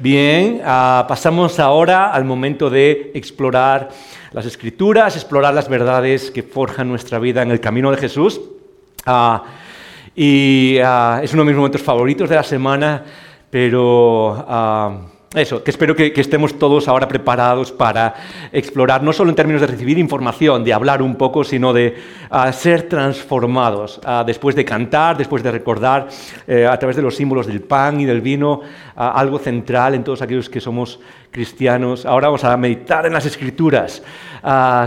Bien, ah, pasamos ahora al momento de explorar las escrituras, explorar las verdades que forjan nuestra vida en el camino de Jesús. Ah, y ah, es uno de mis momentos favoritos de la semana, pero eso, que espero que, estemos todos ahora preparados para explorar, no solo en términos de recibir información, de hablar un poco, sino de ser transformados. Después de cantar, después de recordar eh, a través de los símbolos del pan y del vino, algo central en todos aquellos que somos cristianos. Ahora vamos a meditar en las escrituras,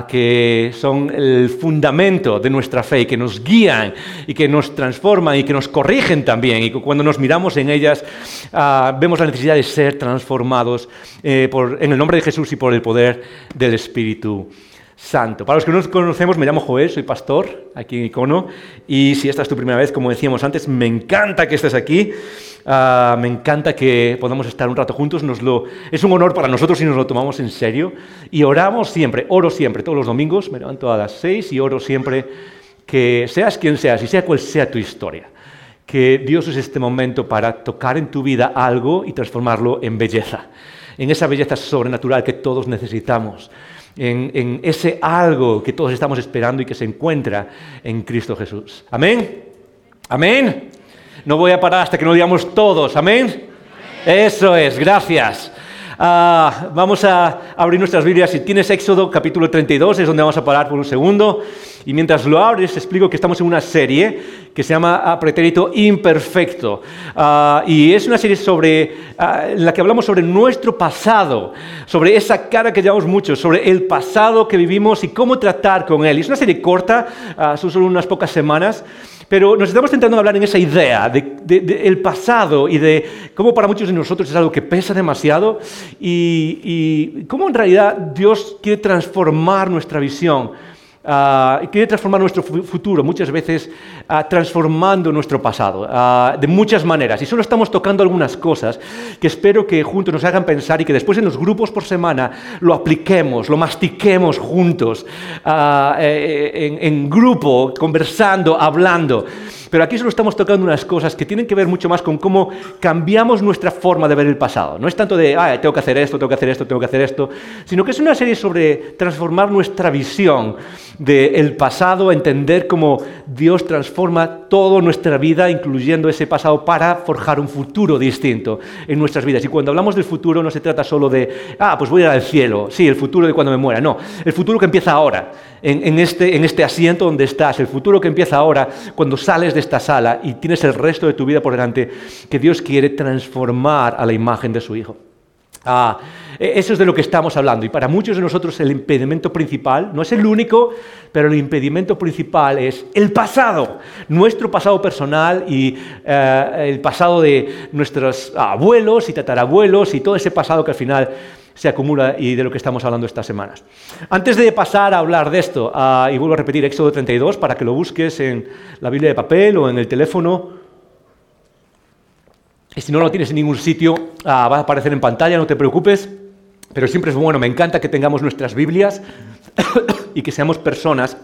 que son el fundamento de nuestra fe, y que nos guían y que nos transforman y que nos corrigen también. Y cuando nos miramos en ellas, vemos la necesidad de ser transformados formados eh, en el nombre de Jesús y por el poder del Espíritu Santo. Para los que no nos conocemos, me llamo Joel, soy pastor aquí en Icono y si esta es tu primera vez, como decíamos antes, me encanta que estés aquí, ah, me encanta que podamos estar un rato juntos, es un honor para nosotros si nos lo tomamos en serio y oramos siempre, oro siempre, todos los domingos, me levanto a las seis y oro siempre que seas quien seas y sea cual sea tu historia que Dios use este momento para tocar en tu vida algo y transformarlo en belleza, en esa belleza sobrenatural que todos necesitamos, en, ese algo que todos estamos esperando y que se encuentra en Cristo Jesús. Amén. Amén. No voy a parar hasta que no digamos todos. Amén. Eso es, gracias. Ah, vamos a abrir nuestras Biblias. Si tienes Éxodo capítulo 32, es donde vamos a parar por un segundo. Y mientras lo abres, explico que estamos en una serie que se llama ah, Pretérito Imperfecto. Ah, y es una serie sobre, en la que hablamos sobre nuestro pasado, sobre esa cara que llevamos mucho, sobre el pasado que vivimos y cómo tratar con él. Y es una serie corta, son solo unas pocas semanas. Pero nos estamos intentando hablar en esa idea del pasado y de cómo para muchos de nosotros es algo que pesa demasiado y cómo en realidad Dios quiere transformar nuestra visión uh, quiere transformar nuestro futuro, muchas veces uh, transformando nuestro pasado, uh, de muchas maneras. Y solo estamos tocando algunas cosas que espero que juntos nos hagan pensar y que después en los grupos por semana lo apliquemos, lo mastiquemos juntos, eh, en, en grupo, conversando, hablando. Pero aquí solo estamos tocando unas cosas que tienen que ver mucho más con cómo cambiamos nuestra forma de ver el pasado. No es tanto de, ah, tengo que hacer esto, tengo que hacer esto, tengo que hacer esto, sino que es una serie sobre transformar nuestra visión del pasado, entender cómo Dios transforma toda nuestra vida, incluyendo ese pasado, para forjar un futuro distinto en nuestras vidas. Y cuando hablamos del futuro no se trata solo de, ah, pues voy a ir al cielo, sí, el futuro de cuando me muera. No, el futuro que empieza ahora, en, este, en este asiento donde estás, el futuro que empieza ahora, cuando sales de esta sala y tienes el resto de tu vida por delante, que Dios quiere transformar a la imagen de su Hijo. Ah, e, eso es de lo que estamos hablando. Y para muchos de nosotros el impedimento principal, no es el único, pero el impedimento principal es el pasado. Nuestro pasado personal y eh, el pasado de nuestros abuelos y tatarabuelos y todo ese pasado que al final se acumula y de lo que estamos hablando estas semanas. Antes de pasar a hablar de esto, ah, y vuelvo a repetir Éxodo 32 para que lo busques en la Biblia de papel o en el teléfono, y si no lo tienes en ningún sitio, ah, va a aparecer en pantalla, no te preocupes, pero siempre es bueno, me encanta que tengamos nuestras Biblias y que seamos personas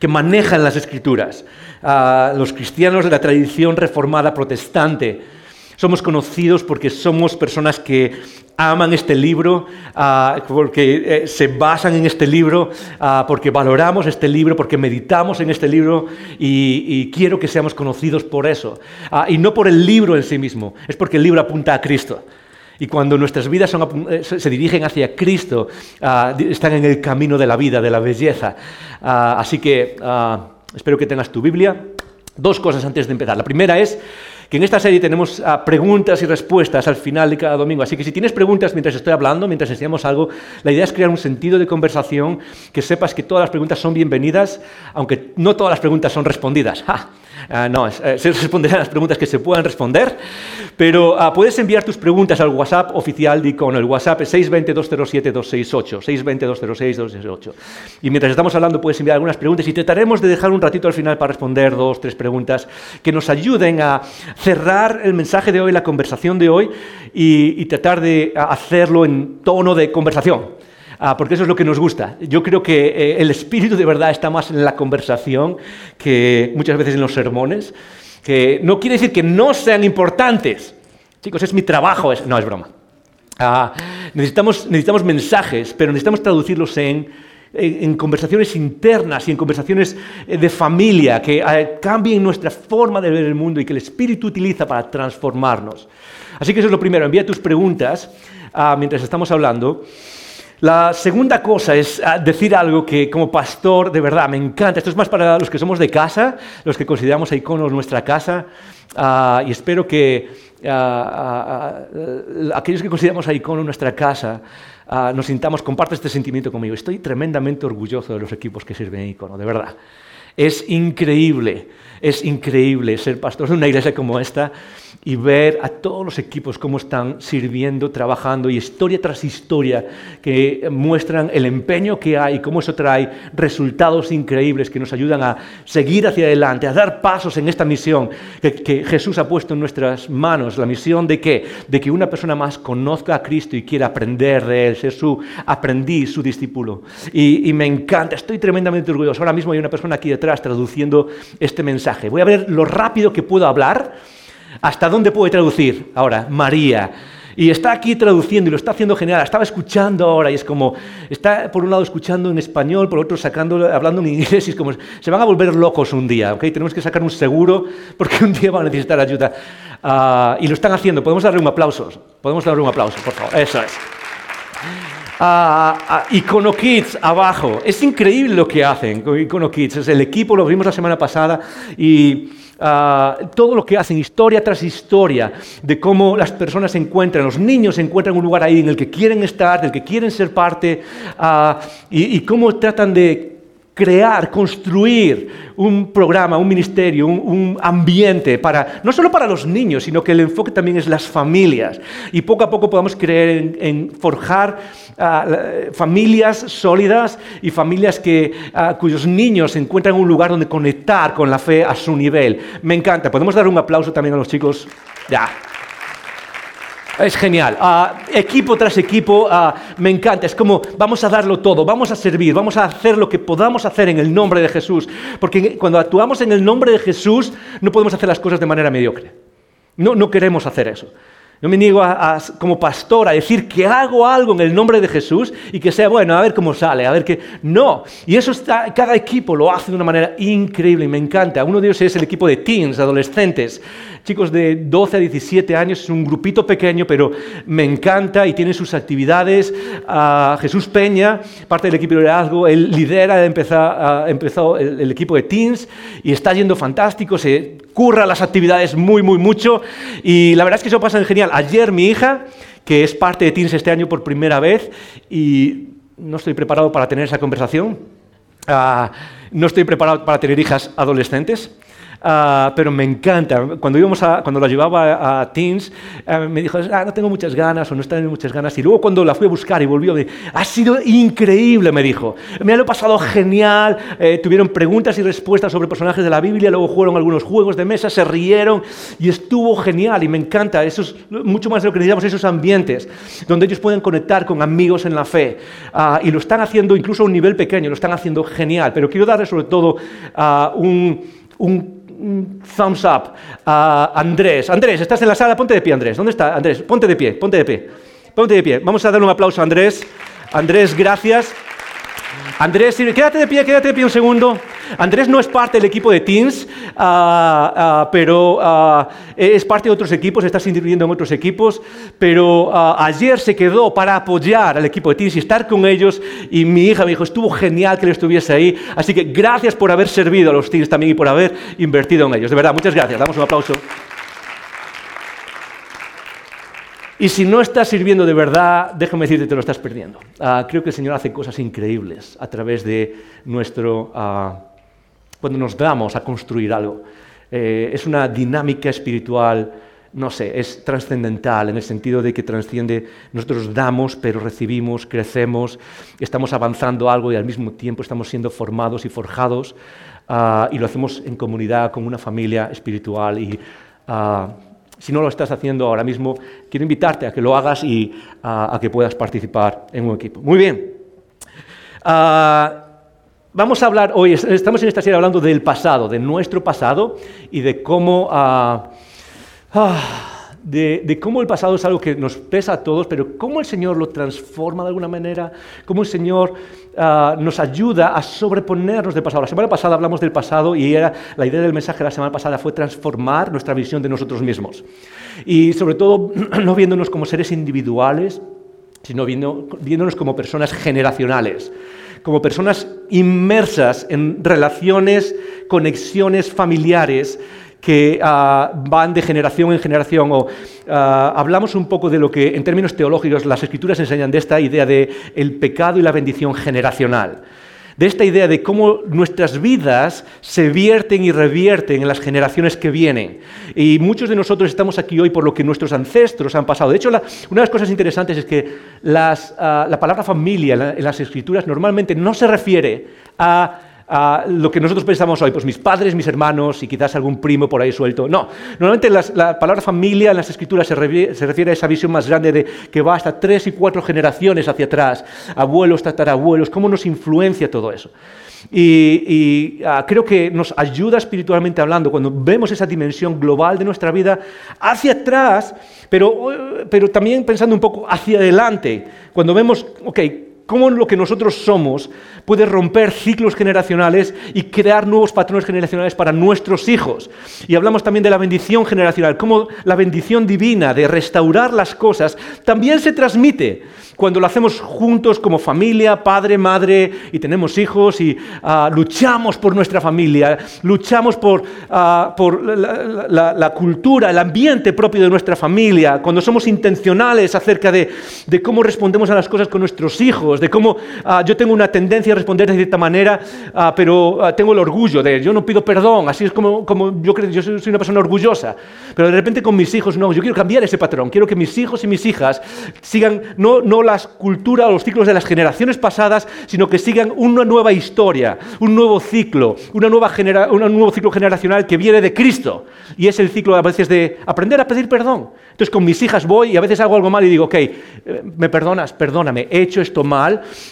que manejan las escrituras. Ah, los cristianos de la tradición reformada protestante, somos conocidos porque somos personas que aman este libro, ah, porque eh, se basan en este libro, ah, porque valoramos este libro, porque meditamos en este libro y, quiero que seamos conocidos por eso. Ah, y no por el libro en sí mismo, es porque el libro apunta a Cristo. Y cuando nuestras vidas eh, se dirigen hacia Cristo, están en el camino de la vida, de la belleza. así que espero que tengas tu Biblia. Dos cosas antes de empezar. La primera es que en esta serie tenemos ah, preguntas y respuestas al final de cada domingo. Así que si tienes preguntas mientras estoy hablando, mientras enseñamos algo, la idea es crear un sentido de conversación, que sepas que todas las preguntas son bienvenidas, aunque no todas las preguntas son respondidas. Ah, no, eh, se responderán las preguntas que se puedan responder, pero ah, puedes enviar tus preguntas al WhatsApp oficial de Icono. El WhatsApp es 620-207-268, 620-206-268. Y mientras estamos hablando puedes enviar algunas preguntas y trataremos de dejar un ratito al final para responder dos, tres preguntas que nos ayuden a cerrar el mensaje de hoy, la conversación de hoy y tratar de hacerlo en tono de conversación. Ah, porque eso es lo que nos gusta. Yo creo que eh, el espíritu de verdad está más en la conversación que muchas veces en los sermones, que no quiere decir que no sean importantes. Chicos, es mi trabajo. No, es broma. Ah, necesitamos, necesitamos mensajes, pero necesitamos traducirlos en, en, conversaciones internas y en conversaciones eh, de familia que eh, cambien nuestra forma de ver el mundo y que el Espíritu utiliza para transformarnos. Así que eso es lo primero. Envía tus preguntas ah, mientras estamos hablando. La segunda cosa es ah, decir algo que como pastor de verdad me encanta. Esto es más para los que somos de casa, los que consideramos a Iconos nuestra casa. Ah, y espero que ah, aquellos que consideramos a Icono nuestra casa nos sintamos, comparte este sentimiento conmigo. Estoy tremendamente orgulloso de los equipos que sirven en Icono, de verdad. Es increíble, es increíble ser pastor de una iglesia como esta y ver a todos los equipos cómo están sirviendo, trabajando y historia tras historia que muestran el empeño que hay y cómo eso trae resultados increíbles que nos ayudan a seguir hacia adelante, a dar pasos en esta misión que, Jesús ha puesto en nuestras manos. La misión de qué? De que una persona más conozca a Cristo y quiera aprender de Él, ser su aprendiz, su discípulo. Y, y me encanta, estoy tremendamente orgulloso. Ahora mismo hay una persona aquí detrás traduciendo este mensaje. Voy a ver lo rápido que puedo hablar ¿Hasta dónde puede traducir ahora? María. Y está aquí traduciendo y lo está haciendo genial. Estaba escuchando ahora y es como, está por un lado escuchando en español, por otro sacando, hablando en inglés y es como, se van a volver locos un día, ¿ok? Tenemos que sacar un seguro porque un día van a necesitar ayuda. Ah, y lo están haciendo. Podemos darle un aplauso. Podemos darle un aplauso, por favor. Eso es. Uh, Icono Kids abajo. Es increíble lo que hacen con Icono Kids. Es el equipo, lo vimos la semana pasada y Ah, todo lo que hacen, historia tras historia, de cómo las personas se encuentran, los niños se encuentran un lugar ahí en el que quieren estar, del que quieren ser parte, ah, y, cómo tratan de crear, construir un programa, un ministerio, un, ambiente para no solo para los niños, sino que el enfoque también es las familias. Y poco a poco podamos creer en, forjar ah, familias sólidas y familias que, ah, cuyos niños encuentran un lugar donde conectar con la fe a su nivel. Me encanta. Podemos dar un aplauso también a los chicos. Ya. Es genial. Ah, equipo tras equipo, ah, me encanta. Es como vamos a darlo todo, vamos a servir, vamos a hacer lo que podamos hacer en el nombre de Jesús. Porque cuando actuamos en el nombre de Jesús, no podemos hacer las cosas de manera mediocre. No, no queremos hacer eso. No me niego como pastor a decir que hago algo en el nombre de Jesús y que sea bueno, a ver cómo sale, a ver qué. No. Y eso está, cada equipo lo hace de una manera increíble y me encanta. Uno de ellos es el equipo de teens, adolescentes chicos de 12 a 17 años, es un grupito pequeño, pero me encanta y tiene sus actividades. Jesús Peña, parte del equipo de liderazgo, él lidera, empezó, empezó el, el, equipo de Teens y está yendo fantástico, se curra las actividades muy, muy mucho y la verdad es que eso pasa genial. Ayer mi hija, que es parte de Teens este año por primera vez y no estoy preparado para tener esa conversación. Ah, no estoy preparado para tener hijas adolescentes. Ah, pero me encanta. Cuando, íbamos a, cuando la llevaba a, Teens, eh, me dijo, ah, no tengo muchas ganas o no tengo muchas ganas. Y luego cuando la fui a buscar y volvió, me ha sido increíble, me dijo. Me lo he pasado genial. Eh, tuvieron preguntas y respuestas sobre personajes de la Biblia, luego jugaron algunos juegos de mesa, se rieron y estuvo genial. Y me encanta. Eso es mucho más de lo que necesitamos, esos ambientes donde ellos pueden conectar con amigos en la fe. Ah, y lo están haciendo incluso a un nivel pequeño, lo están haciendo genial. Pero quiero darle sobre todo a un, un thumbs up a Andrés. Andrés, ¿estás en la sala? Ponte de pie, Andrés. ¿Dónde está Andrés? Ponte de pie, ponte de pie. Ponte de pie. Vamos a darle un aplauso a Andrés. Andrés, gracias. Andrés, quédate de pie, quédate de pie un segundo. Andrés no es parte del equipo de Teams, ah, ah, pero ah, es parte de otros equipos, está sirviendo en otros equipos, pero ayer se quedó para apoyar al equipo de Teams y estar con ellos y mi hija me dijo, estuvo genial que él estuviese ahí, así que gracias por haber servido a los Teams también y por haber invertido en ellos. De verdad, muchas gracias. Damos un aplauso. Y si no estás sirviendo de verdad, déjame decirte, te lo estás perdiendo. creo que el Señor hace cosas increíbles a través de nuestro cuando nos damos a construir algo. Eh, es una dinámica espiritual, no sé, es trascendental en el sentido de que trasciende, nosotros damos, pero recibimos, crecemos, estamos avanzando algo y al mismo tiempo estamos siendo formados y forjados ah, y lo hacemos en comunidad, con una familia espiritual y... Ah, si no lo estás haciendo ahora mismo, quiero invitarte a que lo hagas y a, que puedas participar en un equipo. Muy bien. Ah, vamos a hablar hoy, estamos en esta serie hablando del pasado, de nuestro pasado y de cómo... Ah, ah, de, cómo el pasado es algo que nos pesa a todos, pero cómo el Señor lo transforma de alguna manera, cómo el Señor ah, nos ayuda a sobreponernos del pasado. La semana pasada hablamos del pasado y era, la idea del mensaje de la semana pasada fue transformar nuestra visión de nosotros mismos. Y sobre todo no viéndonos como seres individuales, sino viéndonos como personas generacionales como personas inmersas en relaciones, conexiones familiares que ah, van de generación en generación. O ah, hablamos un poco de lo que en términos teológicos las escrituras enseñan de esta idea de el pecado y la bendición generacional. De esta idea de cómo nuestras vidas se vierten y revierten en las generaciones que vienen. Y muchos de nosotros estamos aquí hoy por lo que nuestros ancestros han pasado. De hecho, una de las cosas interesantes es que ah, la palabra familia en las escrituras normalmente no se refiere a lo que nosotros pensamos hoy, pues mis padres, mis hermanos y quizás algún primo por ahí suelto. No, normalmente la palabra familia en las escrituras se, refiere a esa visión más grande de que va hasta tres y cuatro generaciones hacia atrás, abuelos, tatarabuelos, cómo nos influencia todo eso. Y, ah, creo que nos ayuda espiritualmente hablando cuando vemos esa dimensión global de nuestra vida hacia atrás, pero, pero también pensando un poco hacia adelante, cuando vemos, ok, cómo lo que nosotros somos puede romper ciclos generacionales y crear nuevos patrones generacionales para nuestros hijos. Y hablamos también de la bendición generacional, cómo la bendición divina de restaurar las cosas también se transmite cuando lo hacemos juntos como familia, padre, madre, y tenemos hijos y ah, luchamos por nuestra familia, luchamos por, ah, por la, cultura, el ambiente propio de nuestra familia, cuando somos intencionales acerca de, de cómo respondemos a las cosas con nuestros hijos, de cómo ah, yo tengo una tendencia a responder de cierta manera, pero tengo el orgullo de, yo no pido perdón, así es como, como yo creo, yo soy una persona orgullosa, pero de repente con mis hijos, no, yo quiero cambiar ese patrón, quiero que mis hijos y mis hijas sigan, no, no las culturas o los ciclos de las generaciones pasadas, sino que sigan una nueva historia, un nuevo ciclo, una nueva un nuevo ciclo generacional que viene de Cristo. Y es el ciclo a veces de aprender a pedir perdón. Entonces con mis hijas voy y a veces hago algo mal y digo, ok, eh, me perdonas, perdóname, he hecho esto mal,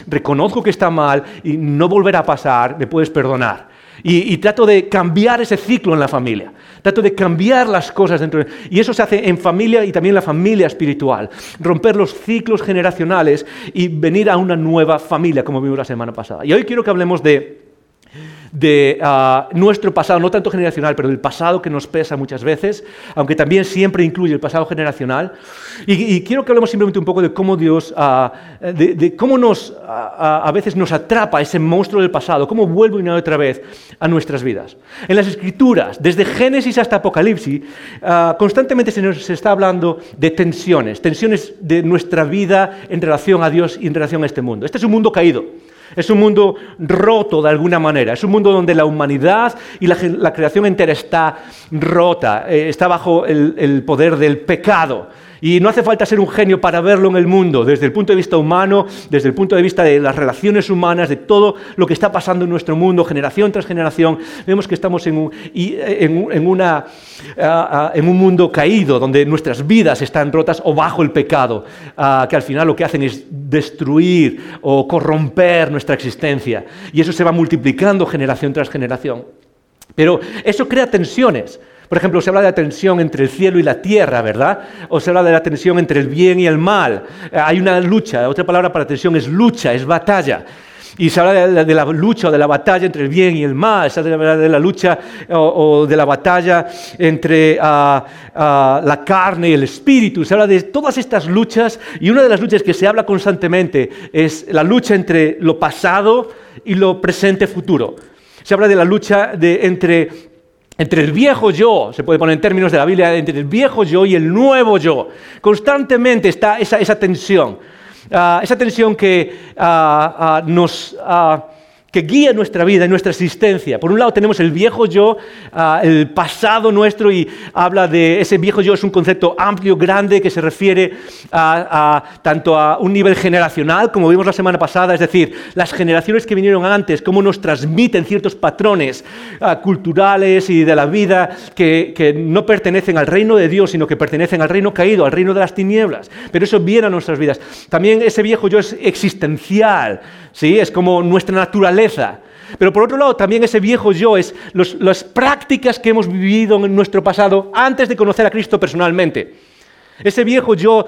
reconozco que está mal y no volverá a pasar, me puedes perdonar. Y, trato de cambiar ese ciclo en la familia. Trato de cambiar las cosas dentro de... Y eso se hace en familia y también en la familia espiritual. Romper los ciclos generacionales y venir a una nueva familia, como vimos la semana pasada. Y hoy quiero que hablemos de de ah, nuestro pasado, no tanto generacional, pero del pasado que nos pesa muchas veces, aunque también siempre incluye el pasado generacional. Y, quiero que hablemos simplemente un poco de cómo Dios, ah, de, cómo nos, ah, a veces nos atrapa ese monstruo del pasado, cómo vuelve una y otra vez a nuestras vidas. En las escrituras, desde Génesis hasta Apocalipsis, constantemente se nos está hablando de tensiones, tensiones de nuestra vida en relación a Dios y en relación a este mundo. Este es un mundo caído. Es un mundo roto de alguna manera. Es un mundo donde la humanidad y la, creación entera está rota, eh, está bajo el poder del pecado. Y no hace falta ser un genio para verlo en el mundo, desde el punto de vista humano, desde el punto de vista de las relaciones humanas, de todo lo que está pasando en nuestro mundo, generación tras generación. Vemos que estamos en un, mundo caído, donde nuestras vidas están rotas o bajo el pecado, que al final lo que hacen es destruir o corromper nuestra existencia. Y eso se va multiplicando generación tras generación. Pero eso crea tensiones. Por ejemplo, se habla de la tensión entre el cielo y la tierra, ¿verdad? O se habla de la tensión entre el bien y el mal. Eh, hay una lucha, otra palabra para tensión es lucha, es batalla. Y se habla de la, lucha o de la batalla entre el bien y el mal, se habla de la lucha o, de la batalla entre ah, ah, la carne y el espíritu, se habla de todas estas luchas y una de las luchas que se habla constantemente es la lucha entre lo pasado y lo presente futuro. Se habla de la lucha de, entre entre el viejo yo, se puede poner en términos de la Biblia, entre el viejo yo y el nuevo yo. Constantemente está esa, tensión. Ah, esa tensión que ah, ah, nos que guía nuestra vida y nuestra existencia. Por un lado tenemos el viejo yo, ah, el pasado nuestro, y habla de ese viejo yo, es un concepto amplio, grande, que se refiere a, tanto a un nivel generacional, como vimos la semana pasada, es decir, las generaciones que vinieron antes, cómo nos transmiten ciertos patrones ah, culturales y de la vida que, que no pertenecen al reino de Dios, sino que pertenecen al reino caído, al reino de las tinieblas. Pero eso viene a nuestras vidas. También ese viejo yo es existencial, ¿sí? es como nuestra naturaleza. Pero por otro lado, también ese viejo yo es las prácticas que hemos vivido en nuestro pasado antes de conocer a Cristo personalmente. Ese viejo yo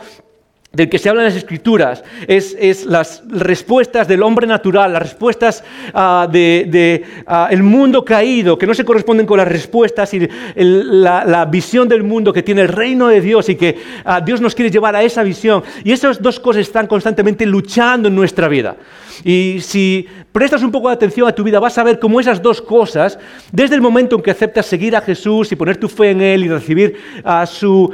del que se habla en las escrituras es, las respuestas del hombre natural, las respuestas uh, del ah, mundo caído, que no se corresponden con las respuestas y la, visión del mundo que tiene el reino de Dios y que ah, Dios nos quiere llevar a esa visión. Y esas dos cosas están constantemente luchando en nuestra vida. Y si prestas un poco de atención a tu vida, vas a ver cómo esas dos cosas, desde el momento en que aceptas seguir a Jesús y poner tu fe en Él y recibir su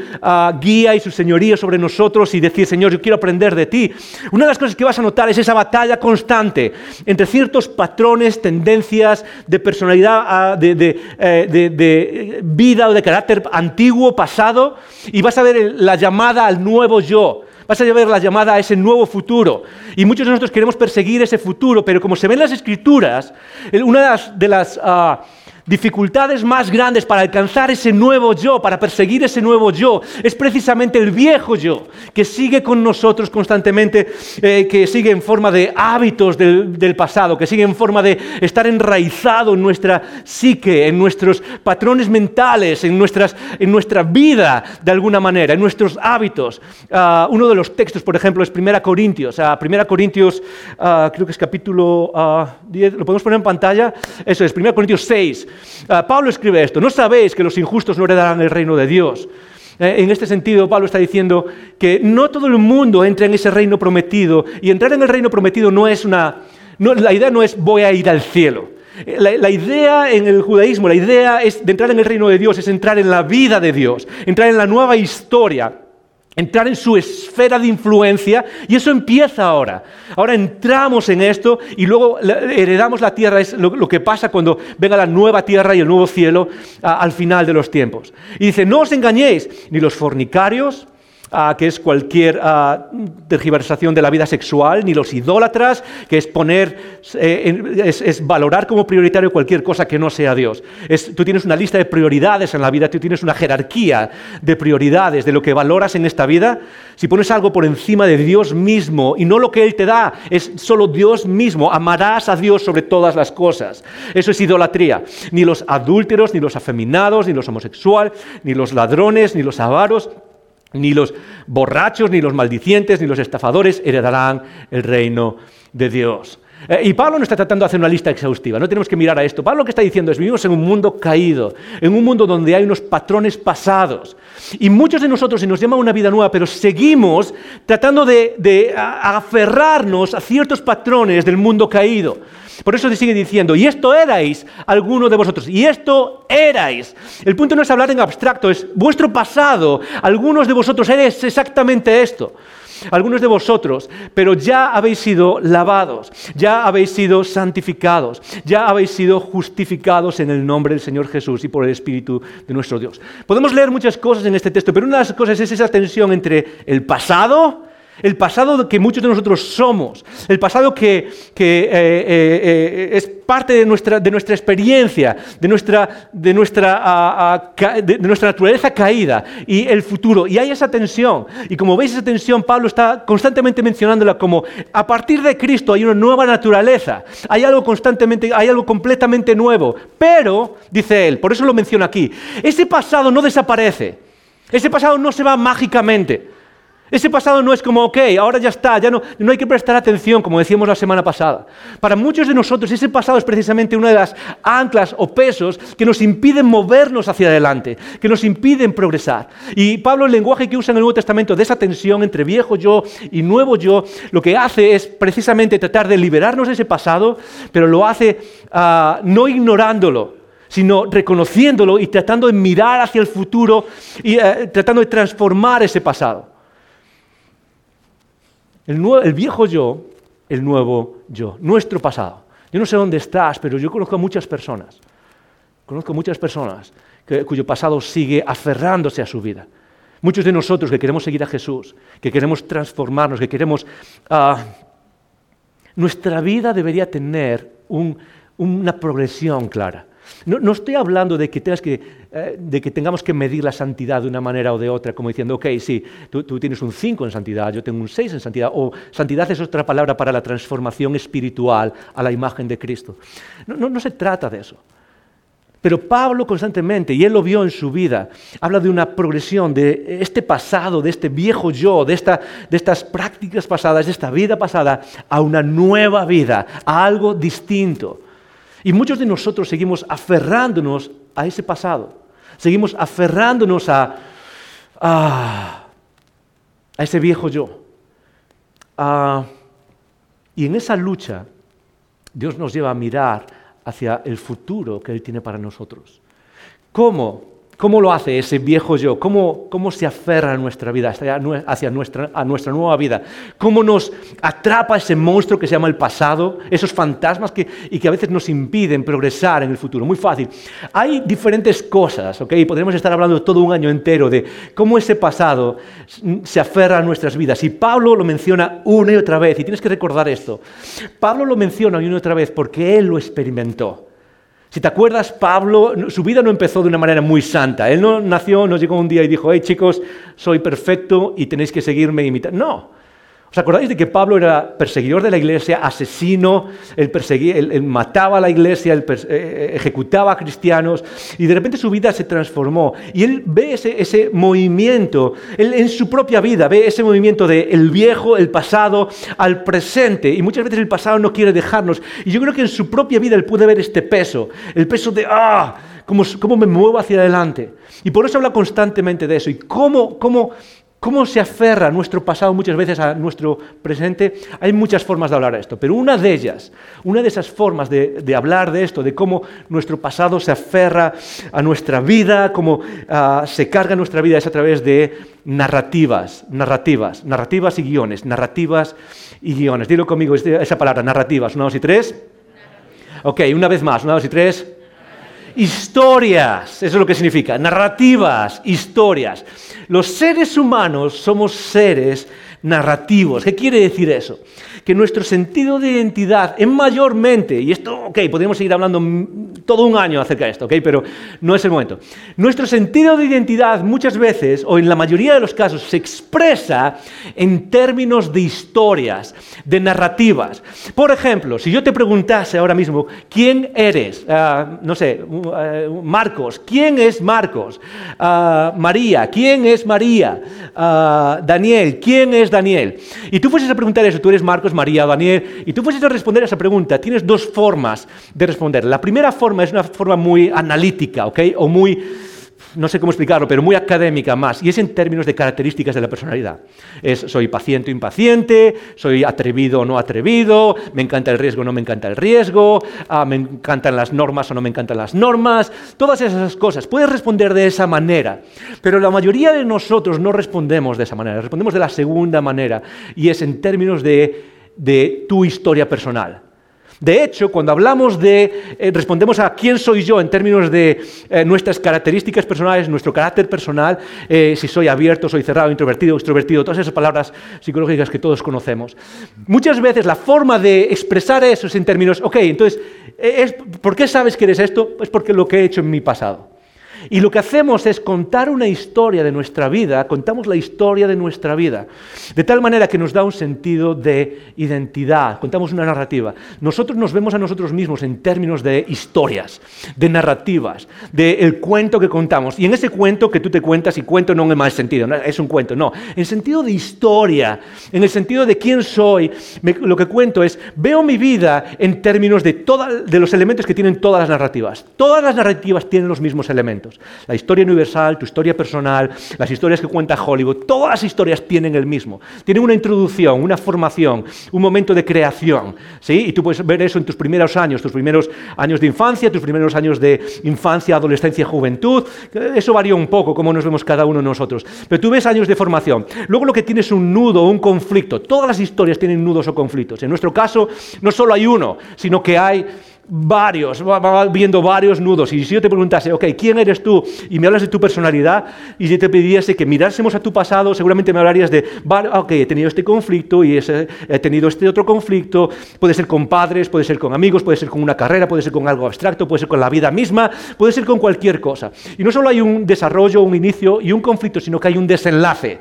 guía y su señoría sobre nosotros y decir, Señor, yo quiero aprender de ti. Una de las cosas que vas a notar es esa batalla constante entre ciertos patrones, tendencias de personalidad, ah, de, eh, vida o de carácter antiguo, pasado, y vas a ver la llamada al nuevo yo vas a ver la llamada a ese nuevo futuro. Y muchos de nosotros queremos perseguir ese futuro, pero como se ven en las escrituras, una de las, ah, dificultades más grandes para alcanzar ese nuevo yo, para perseguir ese nuevo yo, es precisamente el viejo yo, que sigue con nosotros constantemente, eh, que sigue en forma de hábitos del, pasado, que sigue en forma de estar enraizado en nuestra psique, en nuestros patrones mentales, en, nuestras, en nuestra vida de alguna manera, en nuestros hábitos. Ah, uno de los textos, por ejemplo, es 1 Corintios. Uh, 1 Corintios, ah, creo que es capítulo 10, lo podemos poner en pantalla. Eso es, 1 Corintios 6. Ah, Pablo escribe esto, ¿no sabéis que los injustos no heredarán el reino de Dios? Eh, en este sentido, Pablo está diciendo que no todo el mundo entra en ese reino prometido y entrar en el reino prometido no es una... la idea no es voy a ir al cielo. Eh, la, la, idea en el judaísmo, la idea es de entrar en el reino de Dios, es entrar en la vida de Dios, entrar en la nueva historia entrar en su esfera de influencia y eso empieza ahora. Ahora entramos en esto y luego heredamos la tierra, es lo, que pasa cuando venga la nueva tierra y el nuevo cielo al final de los tiempos. Y dice, no os engañéis, ni los fornicarios, que es cualquier tergiversación de la vida sexual, ni los idólatras, que es poner, eh, es, valorar como prioritario cualquier cosa que no sea Dios. tú tienes una lista de prioridades en la vida, tú tienes una jerarquía de prioridades de lo que valoras en esta vida. Si pones algo por encima de Dios mismo y no lo que Él te da, es solo Dios mismo, amarás a Dios sobre todas las cosas. Eso es idolatría. Ni los adúlteros, ni los afeminados, ni los homosexuales, ni los ladrones, ni los avaros ni los borrachos, ni los maldicientes, ni los estafadores heredarán el reino de Dios. Eh, y Pablo no está tratando de hacer una lista exhaustiva, no tenemos que mirar a esto. Pablo lo que está diciendo es, vivimos en un mundo caído, en un mundo donde hay unos patrones pasados. Y muchos de nosotros se nos llama una vida nueva, pero seguimos tratando de aferrarnos a ciertos patrones del mundo caído. Por eso se sigue diciendo, y esto erais alguno de vosotros, y esto erais. El punto no es hablar en abstracto, es vuestro pasado. Algunos de vosotros eres exactamente esto. Algunos de vosotros, pero ya habéis sido lavados, ya habéis sido santificados, ya habéis sido justificados en el nombre del Señor Jesús y por el Espíritu de nuestro Dios. Podemos leer muchas cosas en este texto, pero una de las cosas es esa tensión entre el pasado el pasado que muchos de nosotros somos, el pasado que, eh, eh, eh, es parte de nuestra, de nuestra experiencia, de nuestra, de, nuestra, de, nuestra naturaleza caída y el futuro. Y hay esa tensión. Y como veis esa tensión, Pablo está constantemente mencionándola como a partir de Cristo hay una nueva naturaleza, hay algo constantemente, hay algo completamente nuevo. Pero, dice él, por eso lo menciona aquí, ese pasado no desaparece, ese pasado no se va mágicamente. Ese pasado no es como, ok, ahora ya está, ya no, no hay que prestar atención, como decíamos la semana pasada. Para muchos de nosotros ese pasado es precisamente una de las anclas o pesos que nos impiden movernos hacia adelante, que nos impiden progresar. Y Pablo, el lenguaje que usa en el Nuevo Testamento de esa tensión entre viejo yo y nuevo yo, lo que hace es precisamente tratar de liberarnos de ese pasado, pero lo hace ah, no ignorándolo, sino reconociéndolo y tratando de mirar hacia el futuro y eh, tratando de transformar ese pasado. El, viejo yo, el nuevo yo, nuestro pasado. Yo no sé dónde estás, pero yo conozco a muchas personas. Conozco muchas personas cuyo pasado sigue aferrándose a su vida. Muchos de nosotros que queremos seguir a Jesús, que queremos transformarnos, que queremos... Ah, nuestra vida debería tener una progresión clara. No, estoy hablando de que, eh, de que, tengamos que medir la santidad de una manera o de otra, como diciendo, ok, sí, tú, tienes un 5 en santidad, yo tengo un 6 en santidad, o santidad es otra palabra para la transformación espiritual a la imagen de Cristo. No, no se trata de eso. Pero Pablo constantemente, y él lo vio en su vida, habla de una progresión de este pasado, de este viejo yo, de, estas prácticas pasadas, de esta vida pasada, a una nueva vida, a algo distinto. Y muchos de nosotros seguimos aferrándonos a ese pasado, seguimos aferrándonos a, a, ese viejo yo. y en esa lucha, Dios nos lleva a mirar hacia el futuro que Él tiene para nosotros. ¿Cómo? ¿Cómo lo hace ese viejo yo? ¿Cómo, cómo se aferra a nuestra vida, hacia nuestra, nuestra nueva vida? ¿Cómo nos atrapa ese monstruo que se llama el pasado, esos fantasmas que, y que a veces nos impiden progresar en el futuro? Muy fácil. Hay diferentes cosas, ¿ok? Podríamos estar hablando todo un año entero de cómo ese pasado se aferra a nuestras vidas. Y Pablo lo menciona una y otra vez, y tienes que recordar esto. Pablo lo menciona una y otra vez porque él lo experimentó. Si te acuerdas, Pablo, su vida no empezó de una manera muy santa. Él no nació, no llegó un día y dijo, hey chicos, soy perfecto y tenéis que seguirme y imitar. No, ¿Os acordáis de que Pablo era perseguidor de la iglesia, asesino, él, mataba a la iglesia, él eh, eh, ejecutaba a cristianos y de repente su vida se transformó? Y él ve ese, movimiento, él en su propia vida ve ese movimiento del el viejo, el pasado, al presente. Y muchas veces el pasado no quiere dejarnos. Y yo creo que en su propia vida él puede ver este peso, el peso de, ah, cómo, cómo me muevo hacia adelante. Y por eso habla constantemente de eso. Y cómo, cómo cómo se aferra nuestro pasado muchas veces a nuestro presente, hay muchas formas de hablar de esto, pero una de ellas, una de esas formas de, hablar de esto, de cómo nuestro pasado se aferra a nuestra vida, cómo ah, se carga nuestra vida, es a través de narrativas, narrativas, narrativas y guiones, narrativas y guiones. Dilo conmigo esa palabra, narrativas, una, dos y tres. Ok, una vez más, una, dos y tres. Historias, eso es lo que significa, narrativas, historias. Los seres humanos somos seres narrativos. ¿Qué quiere decir eso? Que nuestro sentido de identidad es mayormente, y esto, ok, podríamos seguir hablando todo un año acerca de esto, ok, pero no es el momento. Nuestro sentido de identidad muchas veces, o en la mayoría de los casos, se expresa en términos de historias, de narrativas. Por ejemplo, si yo te preguntase ahora mismo, ¿quién eres? Ah, no sé, uh, Marcos, ¿quién es Marcos? Ah, María, ¿quién es María? Ah, Daniel, ¿quién es Daniel? Y tú fueses a preguntar eso, tú eres Marcos, María, Daniel, y tú a responder a esa pregunta, tienes dos formas de responder. La primera forma es una forma muy analítica, ¿ok? O muy no sé cómo explicarlo, pero muy académica más, y es en términos de características de la personalidad. Es soy paciente o impaciente, soy atrevido o no atrevido, me encanta el riesgo o no me encanta el riesgo, ah, me encantan las normas o no me encantan las normas, todas esas cosas. Puedes responder de esa manera, pero la mayoría de nosotros no respondemos de esa manera, respondemos de la segunda manera, y es en términos de, de tu historia personal. De hecho, cuando hablamos de, eh, respondemos a quién soy yo en términos de eh, nuestras características personales, nuestro carácter personal, eh, si soy abierto, soy cerrado, introvertido, extrovertido, todas esas palabras psicológicas que todos conocemos. Muchas veces la forma de expresar eso es en términos, ok, entonces, ¿por qué sabes que eres esto? Pues porque lo que he hecho en mi pasado. Y lo que hacemos es contar una historia de nuestra vida, contamos la historia de nuestra vida, de tal manera que nos da un sentido de identidad, contamos una narrativa. Nosotros nos vemos a nosotros mismos en términos de historias, de narrativas, del cuento que contamos. Y en ese cuento que tú te cuentas, y cuento no el mal sentido, no, es un cuento, no, en sentido de historia, en el sentido de quién soy, lo que cuento es, veo mi vida en términos de, de los elementos que tienen todas las narrativas. Todas las narrativas tienen los mismos elementos. La historia universal, tu historia personal, las historias que cuenta Hollywood, todas las historias tienen el mismo. Tienen una introducción, una formación, un momento de creación. ¿sí? Y tú puedes ver eso en tus primeros años, tus primeros años de infancia, tus primeros años de infancia, adolescencia, juventud. Eso varía un poco, como nos vemos cada uno nosotros. Pero tú ves años de formación. Luego lo que tienes es un nudo, un conflicto. Todas las historias tienen nudos o conflictos. En nuestro caso, no solo hay uno, sino que hay varios, va viendo varios nudos. Y si yo te preguntase, ok, ¿quién eres tú? Y me hablas de tu personalidad, y si te pidiese que mirásemos a tu pasado, seguramente me hablarías de, ok, he tenido este conflicto y he tenido este otro conflicto. Puede ser con padres, puede ser con amigos, puede ser con una carrera, puede ser con algo abstracto, puede ser con la vida misma, puede ser con cualquier cosa. Y no solo hay un desarrollo, un inicio y un conflicto, sino que hay un desenlace.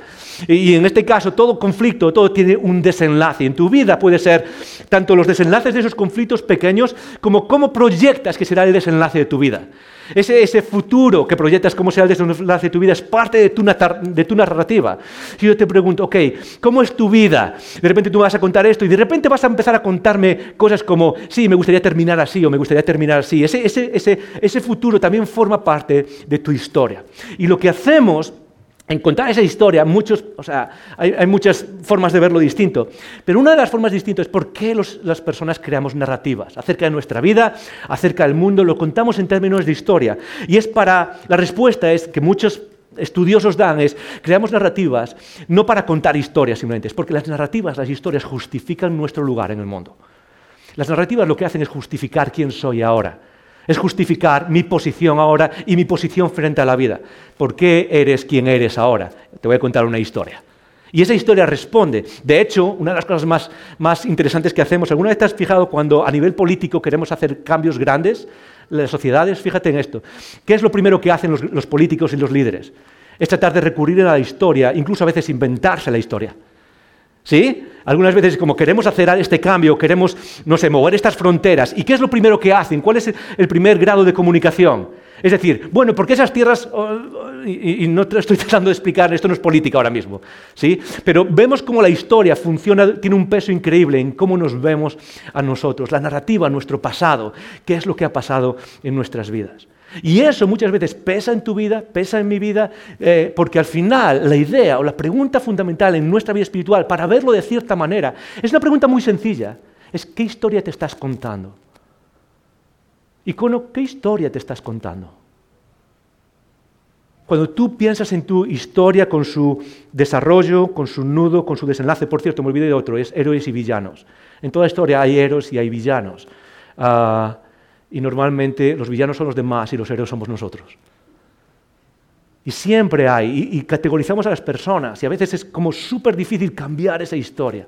Y en este caso, todo conflicto, todo tiene un desenlace. En tu vida puede ser tanto los desenlaces de esos conflictos pequeños como cómo proyectas que será el desenlace de tu vida. Ese, futuro que proyectas, cómo será el desenlace de tu vida, es parte de tu, narrativa. Si yo te pregunto, ok, ¿cómo es tu vida? De repente tú vas a contar esto y de repente vas a empezar a contarme cosas como, sí, me gustaría terminar así o me gustaría terminar así. Ese futuro también forma parte de tu historia. Y lo que hacemos en contar esa historia, muchos, o sea, hay, muchas formas de verlo distinto, pero una de las formas distintas es por qué las personas creamos narrativas acerca de nuestra vida, acerca del mundo, lo contamos en términos de historia. Y es para, la respuesta es que muchos estudiosos dan es, creamos narrativas no para contar historias simplemente, es porque las narrativas, las historias justifican nuestro lugar en el mundo. Las narrativas lo que hacen es justificar quién soy ahora es justificar mi posición ahora y mi posición frente a la vida. ¿Por qué eres quien eres ahora? Te voy a contar una historia. Y esa historia responde. De hecho, una de las cosas más, más interesantes que hacemos, ¿alguna vez te has fijado cuando a nivel político queremos hacer cambios grandes? Las sociedades, fíjate en esto. ¿Qué es lo primero que hacen los, los políticos y los líderes? Es tratar de recurrir a la historia, incluso a veces inventarse la historia. ¿Sí? Algunas veces como queremos hacer este cambio, queremos, no sé, mover estas fronteras. ¿Y qué es lo primero que hacen? ¿Cuál es el primer grado de comunicación? Es decir, bueno, porque esas tierras, oh, oh, y, no estoy tratando de explicar, esto no es política ahora mismo, ¿sí? Pero vemos cómo la historia funciona, tiene un peso increíble en cómo nos vemos a nosotros, la narrativa, nuestro pasado, qué es lo que ha pasado en nuestras vidas. Y eso muchas veces pesa en tu vida, pesa en mi vida, eh, porque al final la idea o la pregunta fundamental en nuestra vida espiritual, para verlo de cierta manera, es una pregunta muy sencilla. Es ¿qué historia te estás contando? ¿Y con qué historia te estás contando? Cuando tú piensas en tu historia con su desarrollo, con su nudo, con su desenlace, por cierto, me olvidé de otro, es héroes y villanos. En toda historia hay héroes y hay villanos. Ah, y normalmente los villanos son los demás y los héroes somos nosotros. Y siempre hay, y, categorizamos a las personas, y a veces es como súper difícil cambiar esa historia.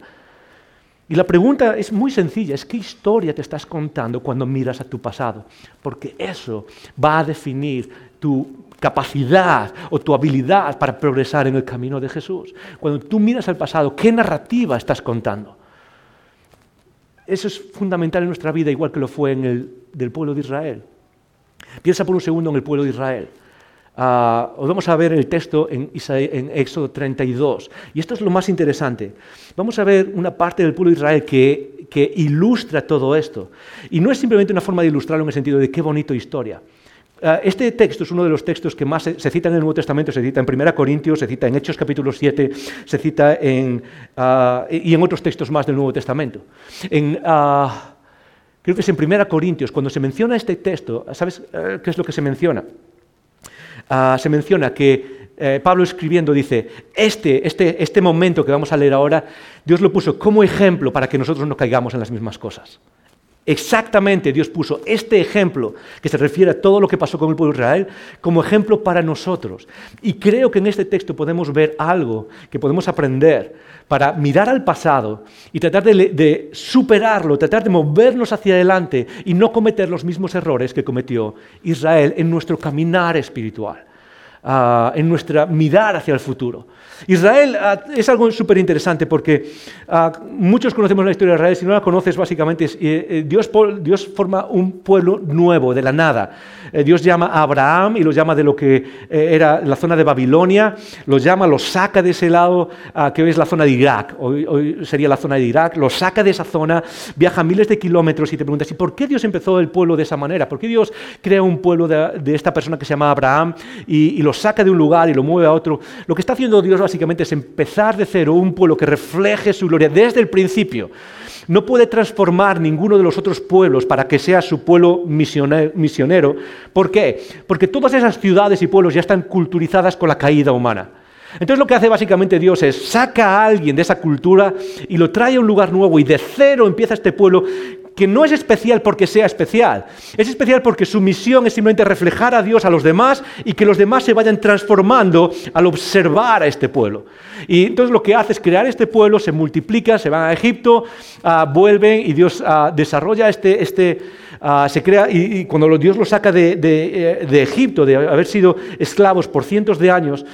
Y la pregunta es muy sencilla, es qué historia te estás contando cuando miras a tu pasado, porque eso va a definir tu capacidad o tu habilidad para progresar en el camino de Jesús. Cuando tú miras al pasado, ¿qué narrativa estás contando? Eso es fundamental en nuestra vida, igual que lo fue en el del pueblo de Israel. Piensa por un segundo en el pueblo de Israel. Uh, vamos a ver el texto en, en, Éxodo 32. Y esto es lo más interesante. Vamos a ver una parte del pueblo de Israel que, que ilustra todo esto. Y no es simplemente una forma de ilustrarlo en el sentido de qué bonito historia. Ah, este texto es uno de los textos que más se, cita en el Nuevo Testamento, se cita en 1 Corintios, se cita en Hechos capítulo 7, se cita ah, y en otros textos más del Nuevo Testamento. En, uh, creo que es en 1 Corintios, cuando se menciona este texto, ¿sabes eh, qué es lo que se menciona? se menciona que eh, Pablo escribiendo dice, este, este, este momento que vamos a leer ahora, Dios lo puso como ejemplo para que nosotros no caigamos en las mismas cosas. Exactamente, Dios puso este ejemplo, que se refiere a todo lo que pasó con el pueblo de Israel, como ejemplo para nosotros. Y creo que en este texto podemos ver algo que podemos aprender para mirar al pasado y tratar de, superarlo, tratar de movernos hacia adelante y no cometer los mismos errores que cometió Israel en nuestro caminar espiritual. Ah, en nuestra mirar hacia el futuro. Israel ah, es algo súper interesante porque ah, muchos conocemos la historia de Israel, si no la conoces básicamente eh, eh, Dios, Dios, forma un pueblo nuevo de la nada. Eh, Dios llama a Abraham y lo llama de lo que era la zona de Babilonia, lo llama, lo saca de ese lado que hoy es la zona de Irak, hoy, sería la zona de Irak, lo saca de esa zona, viaja miles de kilómetros y te preguntas, ¿y por qué Dios empezó el pueblo de esa manera? ¿Por qué Dios crea un pueblo de, esta persona que se llama Abraham y, y, lo saca de un lugar y lo mueve a otro? Lo que está haciendo Dios básicamente es empezar de cero un pueblo que refleje su gloria desde el principio. No puede transformar ninguno de los otros pueblos para que sea su pueblo misionero. ¿Por qué? Porque todas esas ciudades y pueblos ya están culturizadas con la caída humana. Entonces lo que hace básicamente Dios es saca a alguien de esa cultura y lo trae a un lugar nuevo y de cero empieza este pueblo que no es especial porque sea especial, es especial porque su misión es simplemente reflejar a Dios a los demás y que los demás se vayan transformando al observar a este pueblo. Y entonces lo que hace es crear este pueblo, se multiplica, se van a Egipto, ah, vuelven y Dios ah, desarrolla este, este ah, se crea, y, cuando Dios lo saca de, de Egipto, de haber sido esclavos por cientos de años,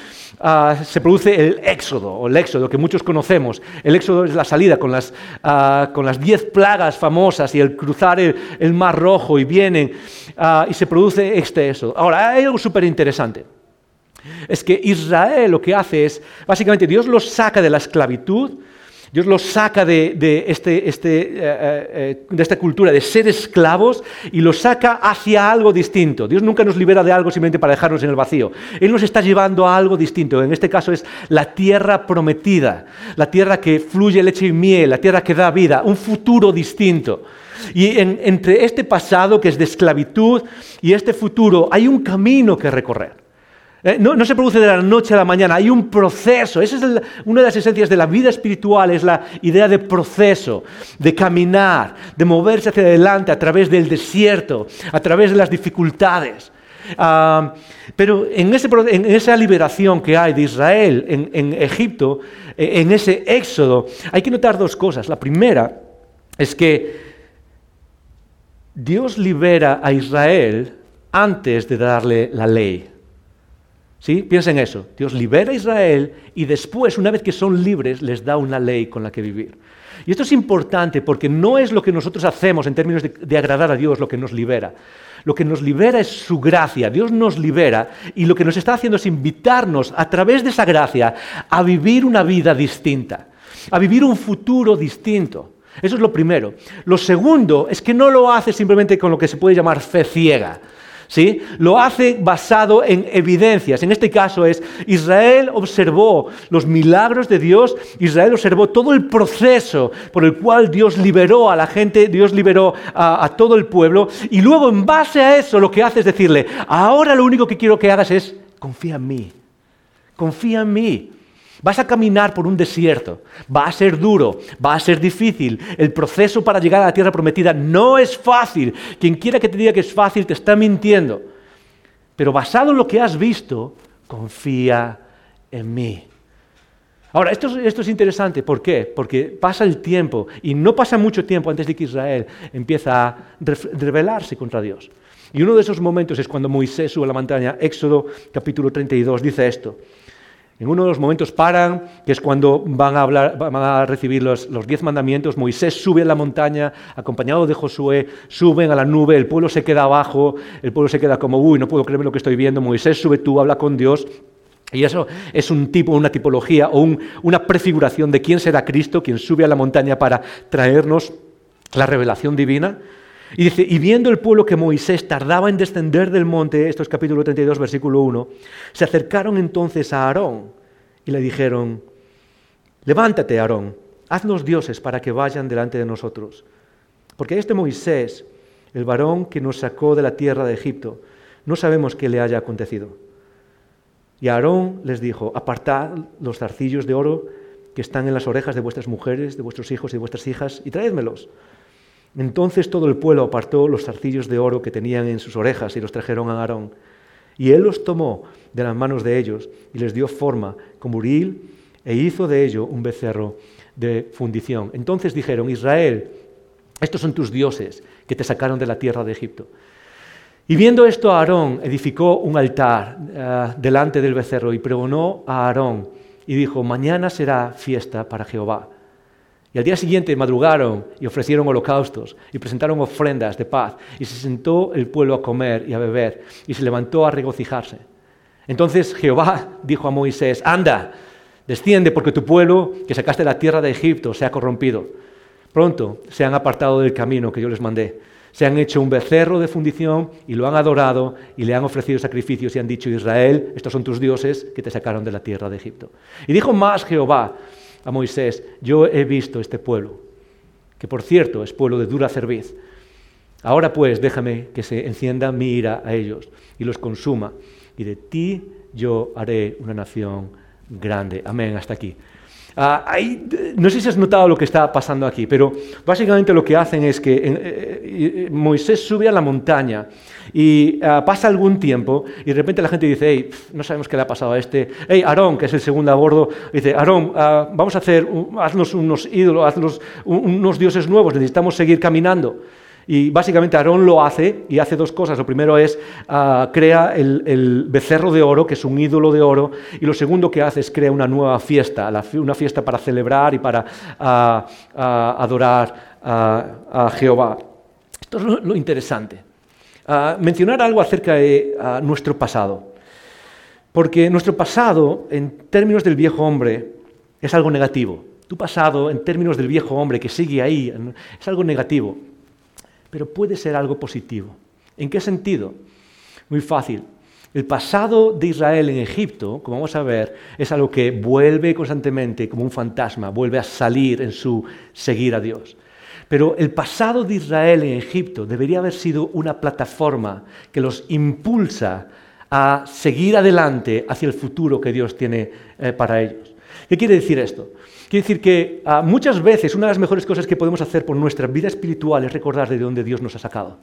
Ah, se produce el éxodo, o el éxodo que muchos conocemos. El éxodo es la salida con las, ah, con las diez plagas famosas y el cruzar el, mar rojo y vienen ah, y se produce este éxodo. Ahora, hay algo súper interesante. Es que Israel lo que hace es, básicamente, Dios los saca de la esclavitud, Dios los saca de, este, este, eh, eh, de, esta cultura de ser esclavos y los saca hacia algo distinto. Dios nunca nos libera de algo simplemente para dejarnos en el vacío. Él nos está llevando a algo distinto. En este caso es la tierra prometida, la tierra que fluye leche y miel, la tierra que da vida, un futuro distinto. Y entre este pasado que es de esclavitud y este futuro hay un camino que recorrer. Eh, no, se produce de la noche a la mañana, hay un proceso. Esa es una de las esencias de la vida espiritual, es la idea de proceso, de caminar, de moverse hacia adelante a través del desierto, a través de las dificultades. Ah, pero en, esa liberación que hay de Israel en, Egipto, eh, en ese éxodo, hay que notar dos cosas. La primera es que Dios libera a Israel antes de darle la ley. ¿Sí? Piensa en eso. Dios libera a Israel y después, una vez que son libres, les da una ley con la que vivir. Y esto es importante porque no es lo que nosotros hacemos en términos de, agradar a Dios lo que nos libera. Lo que nos libera es su gracia. Dios nos libera y lo que nos está haciendo es invitarnos a través de esa gracia a vivir una vida distinta, a vivir un futuro distinto. Eso es lo primero. Lo segundo es que no lo hace simplemente con lo que se puede llamar fe ciega. ¿Sí? Lo hace basado en evidencias. En este caso es, Israel observó los milagros de Dios, Israel observó todo el proceso por el cual Dios liberó a la gente, Dios liberó a, a todo el pueblo, y luego en base a eso lo que hace es decirle, ahora lo único que quiero que hagas es, confía en mí, confía en mí. Vas a caminar por un desierto, va a ser duro, va a ser difícil. El proceso para llegar a la tierra prometida no es fácil. Quien quiera que te diga que es fácil te está mintiendo. Pero basado en lo que has visto, confía en mí. Ahora, esto, esto, es interesante, ¿por qué? Porque pasa el tiempo y no pasa mucho tiempo antes de que Israel empieza a rebelarse contra Dios. Y uno de esos momentos es cuando Moisés sube a la montaña, Éxodo capítulo 32, dice esto. En uno de los momentos paran, que es cuando van a, hablar, recibir los, diez mandamientos. Moisés sube a la montaña, acompañado de Josué, suben a la nube, el pueblo se queda abajo, el pueblo se queda como, uy, no puedo creerme lo que estoy viendo. Moisés sube tú, habla con Dios. Y eso es un tipo, una tipología o una prefiguración de quién será Cristo, quien sube a la montaña para traernos la revelación divina. Y dice, y viendo el pueblo que Moisés tardaba en descender del monte, esto es capítulo 32, versículo 1, se acercaron entonces a Aarón y le dijeron, levántate, Aarón, haznos dioses para que vayan delante de nosotros. Porque este Moisés, el varón que nos sacó de la tierra de Egipto, no sabemos qué le haya acontecido. Y Aarón les dijo, apartad los zarcillos de oro que están en las orejas de vuestras mujeres, de vuestros hijos y de vuestras hijas, y traédmelos. Entonces todo el pueblo apartó los zarcillos de oro que tenían en sus orejas y los trajeron a Aarón. Y él los tomó de las manos de ellos y les dio forma como uril e hizo de ello un becerro de fundición. Entonces dijeron, Israel, estos son tus dioses que te sacaron de la tierra de Egipto. Y viendo esto, Aarón edificó un altar eh, delante del becerro y pregonó a Aarón y dijo, mañana será fiesta para Jehová. Y al día siguiente madrugaron y ofrecieron holocaustos y presentaron ofrendas de paz. Y se sentó el pueblo a comer y a beber y se levantó a regocijarse. Entonces Jehová dijo a Moisés, anda, desciende porque tu pueblo que sacaste de la tierra de Egipto se ha corrompido. Pronto se han apartado del camino que yo les mandé se han hecho un becerro de fundición y lo han adorado y le han ofrecido sacrificios y han dicho, Israel, estos son tus dioses que te sacaron de la tierra de Egipto. Y dijo más Jehová a Moisés, yo he visto este pueblo, que por cierto es pueblo de dura cerviz. Ahora pues déjame que se encienda mi ira a ellos y los consuma, y de ti yo haré una nación grande. Amén, hasta aquí. Ah, no sé si has notado lo que está pasando aquí, pero básicamente lo que hacen es que eh, eh, Moisés sube a la montaña y ah, pasa algún tiempo y de repente la gente dice, hey, no sabemos qué le ha pasado a este. Hey, Aarón, que es el segundo a bordo, dice, Aarón, ah, vamos a hacer, haznos unos ídolos, haznos unos dioses nuevos, necesitamos seguir caminando. Y básicamente Aarón lo hace y hace dos cosas. Lo primero es uh, crea el, becerro de oro, que es un ídolo de oro, y lo segundo que hace es crea una nueva fiesta, una fiesta para celebrar y para uh, adorar a Jehová. Esto es lo, interesante. mencionar algo acerca de nuestro pasado. Porque nuestro pasado, en términos del viejo hombre, es algo negativo. Tu pasado, en términos del viejo hombre que sigue ahí, es algo negativo pero puede ser algo positivo. ¿En qué sentido? Muy fácil. El pasado de Israel en Egipto, como vamos a ver, es algo que vuelve constantemente como un fantasma, vuelve a salir en su seguir a Dios. Pero el pasado de Israel en Egipto debería haber sido una plataforma que los impulsa a seguir adelante hacia el futuro que Dios tiene eh, para ellos. ¿Qué quiere decir esto? Quiere decir que ah, muchas veces una de las mejores cosas que podemos hacer por nuestra vida espiritual es recordar de dónde Dios nos ha sacado.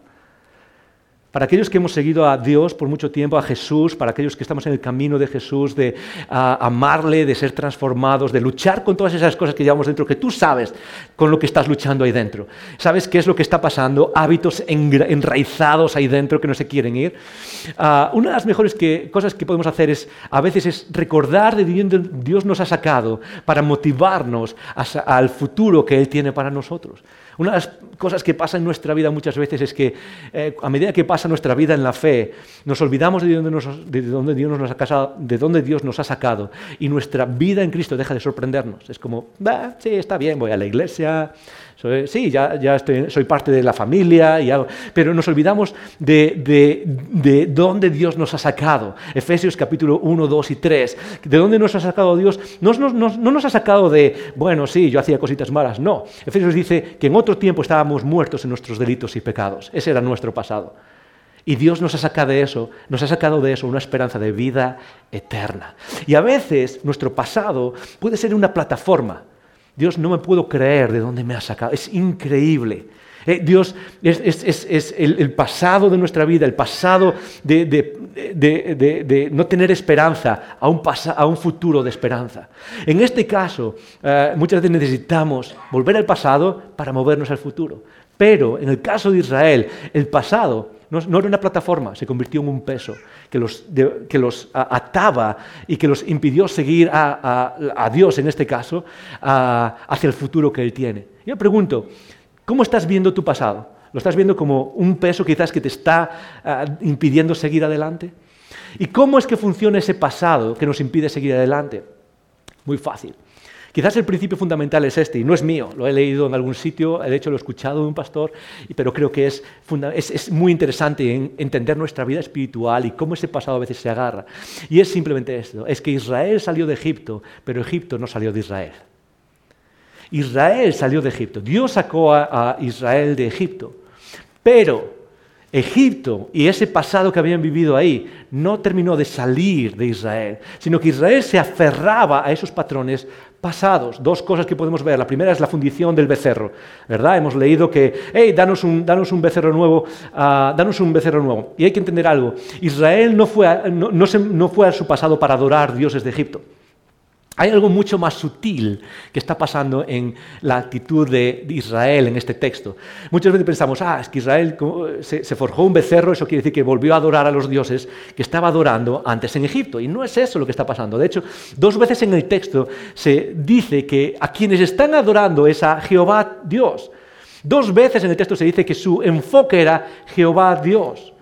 Para aquellos que hemos seguido a Dios por mucho tiempo, a Jesús, para aquellos que estamos en el camino de Jesús, de amarle, de ser transformados, de luchar con todas esas cosas que llevamos dentro, que tú sabes con lo que estás luchando ahí dentro. Sabes qué es lo que está pasando, hábitos enraizados ahí dentro que no se quieren ir. Ah, una de las mejores cosas que podemos hacer es, a veces, es recordar de dónde Dios nos ha sacado para motivarnos al futuro que Él tiene para nosotros. Una de las cosas que pasa en nuestra vida muchas veces es que eh, a medida que pasa nuestra vida en la fe, nos olvidamos de dónde, Dios nos ha de dónde Dios nos ha sacado y nuestra vida en Cristo deja de sorprendernos. Es como, sí, está bien, voy a la iglesia, sí, ya, estoy, soy parte de la familia, pero nos olvidamos de, de, dónde Dios nos ha sacado. Efesios capítulo 1, 2 y 3. ¿De dónde nos ha sacado Dios? No, no, no nos ha sacado de, bueno, sí, yo hacía cositas malas. No. Efesios dice que en otro tiempo estábamos muertos en nuestros delitos y pecados. Ese era nuestro pasado. Y Dios nos ha sacado de eso, nos ha sacado de eso una esperanza de vida eterna. Y a veces nuestro pasado puede ser una plataforma Dios, no me puedo creer de dónde me ha sacado. Es increíble. Eh, Dios es, el, pasado de nuestra vida, el pasado de, no tener esperanza a un, futuro de esperanza. En este caso, eh, muchas veces necesitamos volver al pasado para movernos al futuro. Pero en el caso de Israel, el pasado no, era una plataforma, se convirtió en un peso que los, que los ataba y que los impidió seguir a, Dios, en este caso, hacia el futuro que Él tiene. Yo pregunto, ¿cómo estás viendo tu pasado? ¿Lo estás viendo como un peso quizás que te está impidiendo seguir adelante? ¿Y cómo es que funciona ese pasado que nos impide seguir adelante? Muy fácil. Quizás el principio fundamental es este, y no es mío, lo he leído en algún sitio, de hecho lo he escuchado de un pastor, pero creo que es, es, muy interesante entender nuestra vida espiritual y cómo ese pasado a veces se agarra. Y es simplemente esto, es que Israel salió de Egipto, pero Egipto no salió de Israel. Israel salió de Egipto, Dios sacó a Israel de Egipto, pero Egipto y ese pasado que habían vivido ahí no terminó de salir de Israel, sino que Israel se aferraba a esos patrones pasados. Dos cosas que podemos ver. La primera es la fundición del becerro, ¿verdad? Hemos leído que, hey, danos un, danos un becerro nuevo, uh, danos un becerro nuevo. Y hay que entender algo. Israel no fue, a, no, no, se, no fue a su pasado para adorar dioses de Egipto. Hay algo mucho más sutil que está pasando en la actitud de Israel en este texto. Muchas veces pensamos, ah, es que Israel se, forjó un becerro, eso quiere decir que volvió a adorar a los dioses que estaba adorando antes en Egipto. Y no es eso lo que está pasando. De hecho, dos veces en el texto se dice que a quienes están adorando es a Jehová Dios. Dos veces en el texto se dice que su enfoque era Jehová Dios.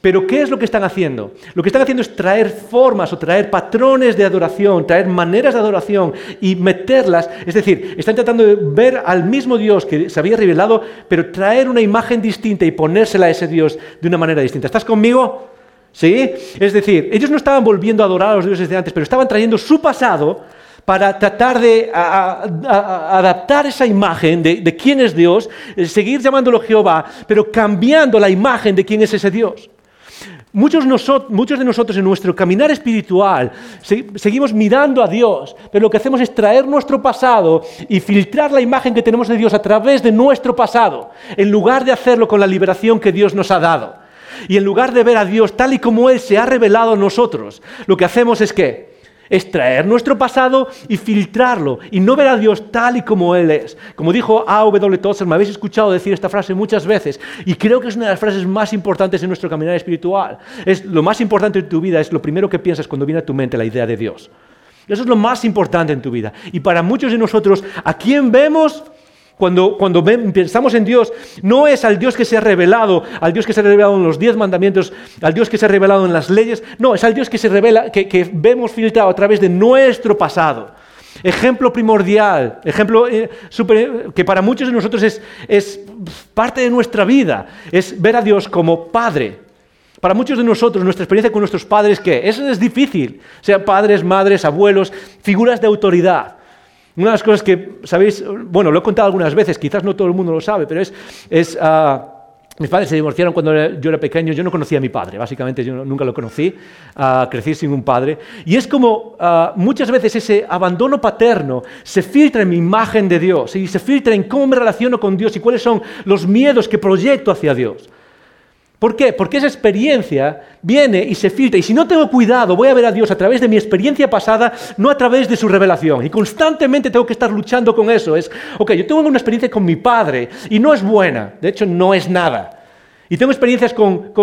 Pero ¿qué es lo que están haciendo? Lo que están haciendo es traer formas o traer patrones de adoración, traer maneras de adoración y meterlas. Es decir, están tratando de ver al mismo Dios que se había revelado, pero traer una imagen distinta y ponérsela a ese Dios de una manera distinta. ¿Estás conmigo? ¿Sí? Es decir, ellos no estaban volviendo a adorar a los dioses de antes, pero estaban trayendo su pasado para tratar de adaptar esa imagen de, de, quién es Dios, eh, seguir llamándolo Jehová, pero cambiando la imagen de quién es ese Dios. Muchos, de nosotros en nuestro caminar espiritual seguimos mirando a Dios, pero lo que hacemos es traer nuestro pasado y filtrar la imagen que tenemos de Dios a través de nuestro pasado, en lugar de hacerlo con la liberación que Dios nos ha dado. Y en lugar de ver a Dios tal y como Él se ha revelado a nosotros, lo que hacemos es que es traer nuestro pasado y filtrarlo y no ver a Dios tal y como Él es. Como dijo A.W. Tozer, me habéis escuchado decir esta frase muchas veces y creo que es una de las frases más importantes en nuestro caminar espiritual. Es lo más importante en tu vida, es lo primero que piensas cuando viene a tu mente la idea de Dios. Eso es lo más importante en tu vida. Y para muchos de nosotros, ¿a quién vemos? Cuando, pensamos en Dios, no es al Dios que se ha revelado, al Dios que se ha revelado en los diez mandamientos, al Dios que se ha revelado en las leyes, no, es al Dios que se revela, que, vemos filtrado a través de nuestro pasado. Ejemplo primordial, ejemplo eh, que para muchos de nosotros es, es parte de nuestra vida, es ver a Dios como Padre, para muchos de nosotros, nuestra experiencia con nuestros padres, ¿qué? Eso es difícil. Sean padres, madres, abuelos, figuras de autoridad. Una de las cosas que, ¿sabéis? Bueno, lo he contado algunas veces, quizás no todo el mundo lo sabe, pero es... es ah, mis padres se divorciaron cuando yo era pequeño, yo no conocía a mi padre, básicamente yo nunca lo conocí, uh, crecí sin un padre. Y es como ah, muchas veces ese abandono paterno se filtra en mi imagen de Dios y se filtra en cómo me relaciono con Dios y cuáles son los miedos que proyecto hacia Dios. ¿Por qué? Porque esa experiencia viene y se filtra. Y si no tengo cuidado, voy a ver a Dios a través de mi experiencia pasada, no a través de su revelación. Y constantemente tengo que estar luchando con eso. Es, ok, yo tengo una experiencia con mi padre y no es buena. De hecho, no es nada. Y tengo experiencias con,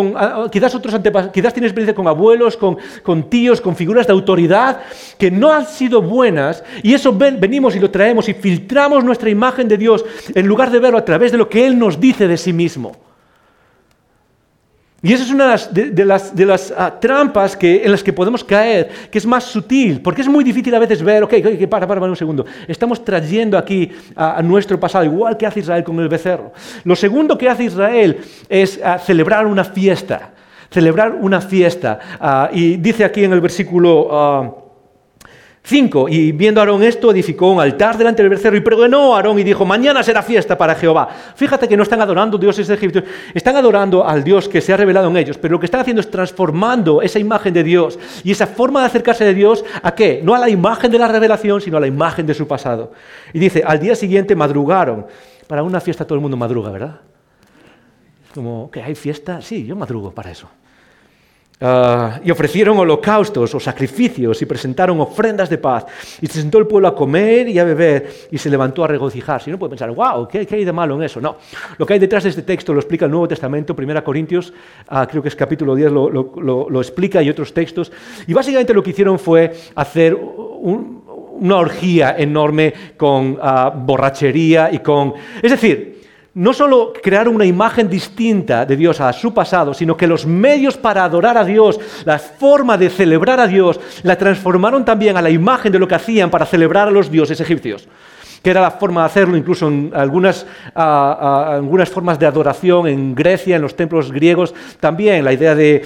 quizás otros antepasados, quizás tienes experiencia con abuelos, con, tíos, con figuras de autoridad que no han sido buenas. Y eso venimos y lo traemos y filtramos nuestra imagen de Dios en lugar de verlo a través de lo que Él nos dice de sí mismo. Y esa es una de las, ah, trampas que, en las que podemos caer, que es más sutil, porque es muy difícil a veces ver, ok, okay para, para, para un segundo, estamos trayendo aquí a, nuestro pasado, igual que hace Israel con el becerro. Lo segundo que hace Israel es ah, celebrar una fiesta, celebrar una fiesta. Ah, y dice aquí en el versículo... 5. Y viendo Aarón esto, edificó un altar delante del becerro y pregonó a Aarón y dijo, mañana será fiesta para Jehová. Fíjate que no están adorando dioses egipcios, están adorando al Dios que se ha revelado en ellos, pero lo que están haciendo es transformando esa imagen de Dios y esa forma de acercarse de Dios a qué? No a la imagen de la revelación, sino a la imagen de su pasado. Y dice, al día siguiente madrugaron. Para una fiesta todo el mundo madruga, ¿verdad? Como, ¿que hay fiesta? Sí, yo madrugo para eso. Ah, y ofrecieron holocaustos o sacrificios y presentaron ofrendas de paz. Y se sentó el pueblo a comer y a beber y se levantó a regocijarse. Y uno puede pensar, wow, ¿qué, hay de malo en eso? No. Lo que hay detrás de este texto lo explica el Nuevo Testamento, 1 Corintios, ah, creo que es capítulo 10, lo, explica y otros textos. Y básicamente lo que hicieron fue hacer una orgía enorme con ah, borrachería y con... Es decir, no solo crear una imagen distinta de Dios a su pasado, sino que los medios para adorar a Dios, la forma de celebrar a Dios, la transformaron también a la imagen de lo que hacían para celebrar a los dioses egipcios que era la forma de hacerlo, incluso en algunas, algunas formas de adoración en Grecia, en los templos griegos, también la idea de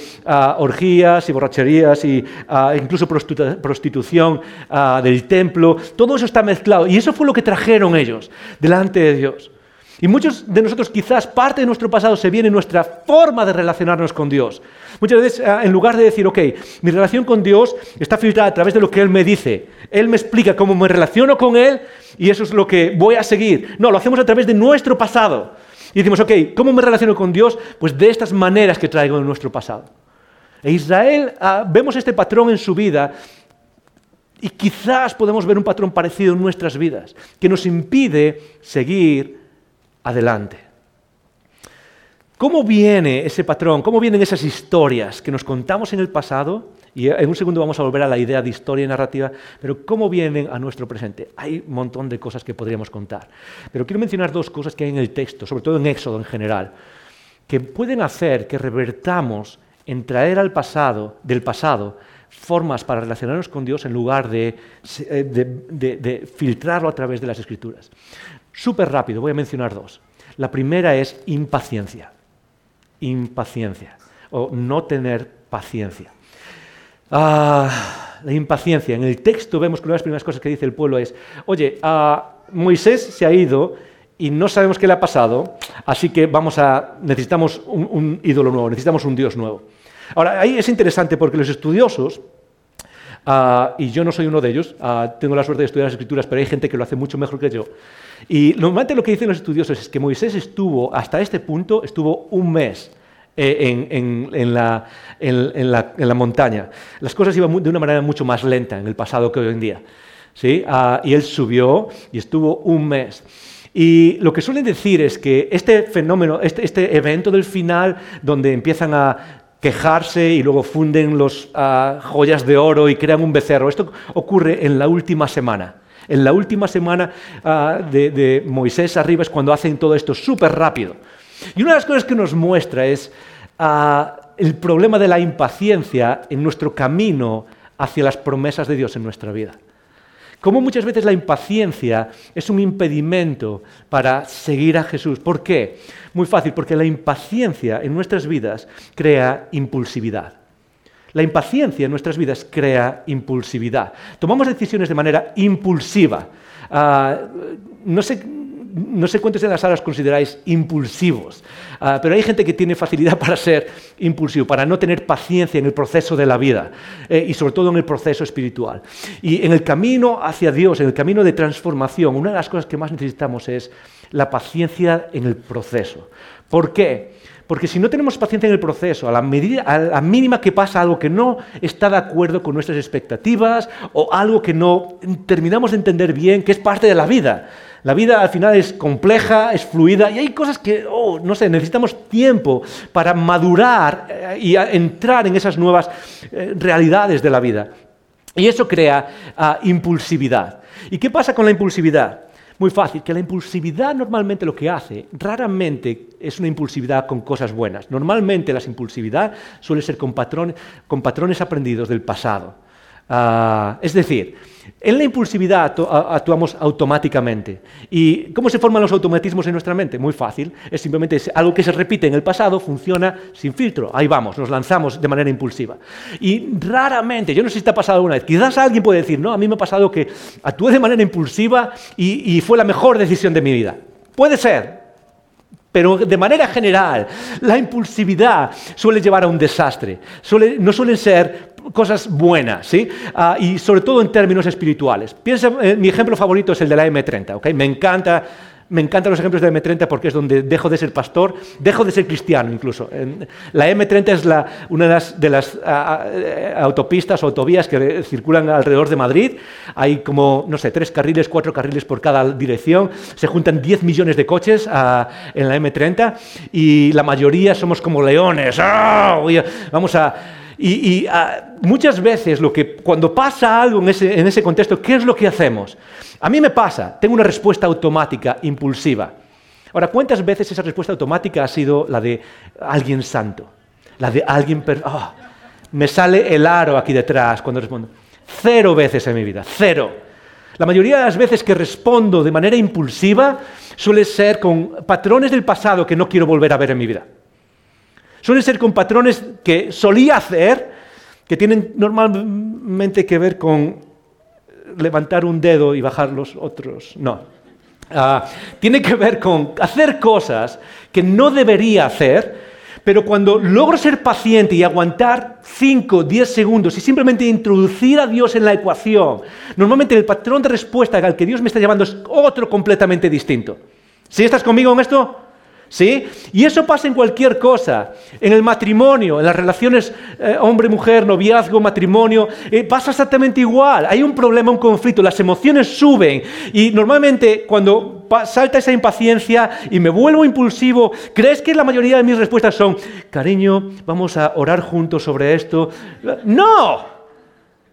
orgías y borracherías e incluso prostitución del templo, todo eso está mezclado. Y eso fue lo que trajeron ellos delante de Dios. Y muchos de nosotros quizás parte de nuestro pasado se viene en nuestra forma de relacionarnos con Dios. Muchas veces ah, en lugar de decir, ok, mi relación con Dios está filtrada a través de lo que Él me dice, Él me explica cómo me relaciono con Él y eso es lo que voy a seguir. No, lo hacemos a través de nuestro pasado. Y decimos, ok, ¿cómo me relaciono con Dios? Pues de estas maneras que traigo en nuestro pasado. E Israel, ah, vemos este patrón en su vida Y quizás podemos ver un patrón parecido en nuestras vidas, que nos impide seguir adelante. ¿Cómo viene ese patrón? ¿Cómo vienen esas historias que nos contamos en el pasado? Y en un segundo vamos a volver a la idea de historia y narrativa, pero ¿cómo vienen a nuestro presente? Hay un montón de cosas que podríamos contar. Pero quiero mencionar dos cosas que hay en el texto, sobre todo en Éxodo en general, que pueden hacer que revertamos en traer al pasado, del pasado, formas para relacionarnos con Dios en lugar de, eh, filtrarlo a través de las escrituras. Súper rápido, voy a mencionar dos. La primera es impaciencia. Impaciencia. O no tener paciencia. Ah, la impaciencia. En el texto vemos que una de las primeras cosas que dice el pueblo es, oye, ah, Moisés se ha ido y no sabemos qué le ha pasado, así que vamos a, necesitamos un ídolo nuevo, necesitamos un Dios nuevo. Ahora, ahí es interesante porque los estudiosos, ah, y yo no soy uno de ellos, ah, tengo la suerte de estudiar las escrituras, pero hay gente que lo hace mucho mejor que yo. Y normalmente lo que dicen los estudiosos es que Moisés estuvo, hasta este punto, estuvo un mes. Eh, en, la, montaña. Las cosas iban de una manera mucho más lenta en el pasado que hoy en día. ¿sí? Ah, y él subió y estuvo un mes. Y lo que suelen decir es que este fenómeno, este, este evento del final, donde empiezan a quejarse y luego funden las ah, joyas de oro y crean un becerro. Esto ocurre en la última semana. En la última semana ah, de, Moisés arriba es cuando hacen todo esto súper rápido. Y una de las cosas que nos muestra es ah, el problema de la impaciencia en nuestro camino hacia las promesas de Dios en nuestra vida. Cómo muchas veces la impaciencia es un impedimento para seguir a Jesús. ¿Por qué? Muy fácil, porque la impaciencia en nuestras vidas crea impulsividad. La impaciencia en nuestras vidas crea impulsividad. Tomamos decisiones de manera impulsiva. Ah, no sé no sé cuántos de las salas consideráis impulsivos, ah, pero hay gente que tiene facilidad para ser impulsivo, para no tener paciencia en el proceso de la vida eh, y sobre todo en el proceso espiritual. Y en el camino hacia Dios, en el camino de transformación, una de las cosas que más necesitamos es la paciencia en el proceso. ¿Por qué? Porque si no tenemos paciencia en el proceso, a la, medida, a la mínima que pasa algo que no está de acuerdo con nuestras expectativas o algo que no terminamos de entender bien, que es parte de la vida, la vida al final es compleja, es fluida y hay cosas que, oh, no sé, necesitamos tiempo para madurar eh, y entrar en esas nuevas eh, realidades de la vida. Y eso crea ah, impulsividad. ¿Y qué pasa con la impulsividad? Muy fácil, que la impulsividad normalmente lo que hace, raramente es una impulsividad con cosas buenas. Normalmente la impulsividad suele ser con patrones aprendidos del pasado. Ah, es decir, en la impulsividad actuamos automáticamente. ¿Y cómo se forman los automatismos en nuestra mente? Muy fácil. Es simplemente algo que se repite en el pasado, funciona sin filtro. Ahí vamos, nos lanzamos de manera impulsiva. Y raramente, yo no sé si te ha pasado alguna vez, quizás alguien puede decir, no, a mí me ha pasado que actué de manera impulsiva y, fue la mejor decisión de mi vida. Puede ser, pero de manera general, la impulsividad suele llevar a un desastre. no suelen ser cosas buenas, ¿sí? Ah, y sobre todo en términos espirituales. Piensa, eh, mi ejemplo favorito es el de la M30, ¿ok? Me encanta me encantan los ejemplos de M30 porque es donde dejo de ser pastor, dejo de ser cristiano incluso. La M30 es una de las, autopistas o autovías que circulan alrededor de Madrid. Hay como, no sé, tres carriles, cuatro carriles por cada dirección. Se juntan 10 millones de coches en la M30 y la mayoría somos como leones. ¡Ah! Vamos a y, ah, muchas veces lo que, cuando pasa algo en ese, en ese contexto, ¿qué es lo que hacemos? A mí me pasa, tengo una respuesta automática, impulsiva. Ahora, ¿cuántas veces esa respuesta automática ha sido la de alguien santo? La de alguien... Oh, me sale el aro aquí detrás cuando respondo. Cero veces en mi vida, cero. La mayoría de las veces que respondo de manera impulsiva suele ser con patrones del pasado que no quiero volver a ver en mi vida. Suelen ser con patrones que solía hacer, que tienen normalmente que ver con levantar un dedo y bajar los otros. No. Ah, tiene que ver con hacer cosas que no debería hacer, pero cuando logro ser paciente y aguantar 5, 10 segundos y simplemente introducir a Dios en la ecuación, normalmente el patrón de respuesta al que Dios me está llevando es otro completamente distinto. ¿Sí estás conmigo en esto? ¿Sí? Y eso pasa en cualquier cosa, en el matrimonio, en las relaciones eh, hombre-mujer, noviazgo, matrimonio, eh, pasa exactamente igual. Hay un problema, un conflicto, las emociones suben y normalmente cuando salta esa impaciencia y me vuelvo impulsivo, ¿crees que la mayoría de mis respuestas son, cariño, vamos a orar juntos sobre esto? No,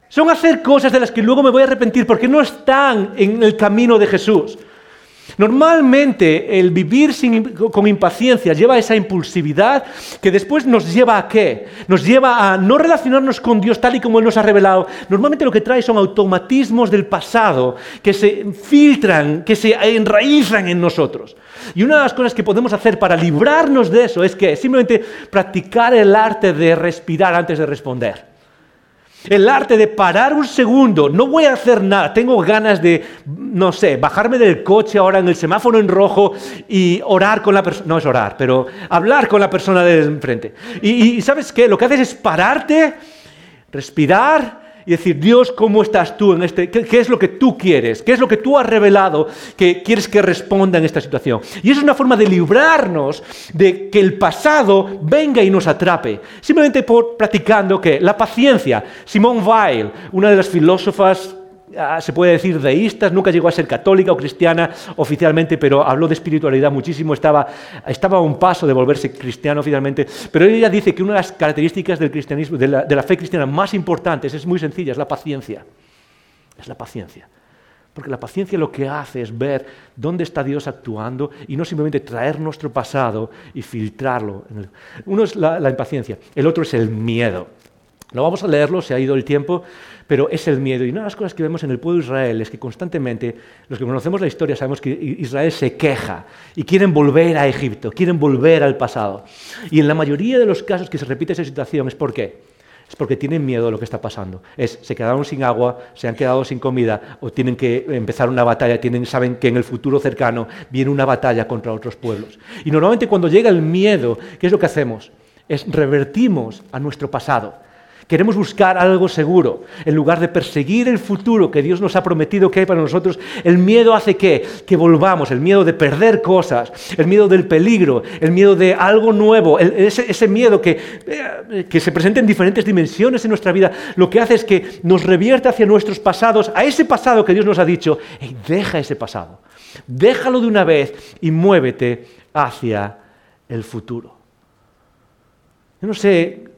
son hacer cosas de las que luego me voy a arrepentir porque no están en el camino de Jesús. Normalmente el vivir con impaciencia lleva esa impulsividad que después nos lleva a qué? Nos lleva a no relacionarnos con Dios tal y como Él nos ha revelado. Normalmente lo que trae son automatismos del pasado que se filtran, que se enraizan en nosotros. Y una de las cosas que podemos hacer para librarnos de eso es que simplemente practicar el arte de respirar antes de responder. El arte de parar un segundo, no voy a hacer nada, tengo ganas de, no sé, bajarme del coche ahora en el semáforo en rojo y orar con la persona, no es orar, pero hablar con la persona de enfrente. Y, y ¿sabes qué? Lo que haces es pararte, respirar y decir, Dios, ¿cómo estás tú en este? ¿Qué, es lo que tú quieres? ¿Qué es lo que tú has revelado que quieres que responda en esta situación? Y es una forma de librarnos de que el pasado venga y nos atrape. Simplemente por practicando que la paciencia. Simone Weil, una de las filósofas se puede decir deístas, nunca llegó a ser católica o cristiana oficialmente, pero habló de espiritualidad muchísimo, estaba, estaba a un paso de volverse cristiano oficialmente, pero ella dice que una de las características del cristianismo, de la, de la fe cristiana más importantes es muy sencilla, es la paciencia. Es la paciencia. Porque la paciencia lo que hace es ver dónde está Dios actuando y no simplemente traer nuestro pasado y filtrarlo. Uno es la, la impaciencia, el otro es el miedo. No vamos a leerlo, se ha ido el tiempo, pero es el miedo. Y una de las cosas que vemos en el pueblo de Israel es que constantemente, los que conocemos la historia, sabemos que Israel se queja y quieren volver a Egipto, quieren volver al pasado. Y en la mayoría de los casos que se repite esa situación es por qué. Es porque tienen miedo de lo que está pasando. Es, se quedaron sin agua, se han quedado sin comida o tienen que empezar una batalla, tienen, saben que en el futuro cercano viene una batalla contra otros pueblos. Y normalmente cuando llega el miedo, ¿qué es lo que hacemos? Es revertimos a nuestro pasado Queremos buscar algo seguro. En lugar de perseguir el futuro que Dios nos ha prometido que hay para nosotros, el miedo hace que, que volvamos, el miedo de perder cosas, el miedo del peligro, el miedo de algo nuevo, ese, miedo que, eh, que se presenta en diferentes dimensiones en nuestra vida, lo que hace es que nos revierte hacia nuestros pasados, a ese pasado que Dios nos ha dicho, deja ese pasado, déjalo de una vez y muévete hacia el futuro. Yo no sé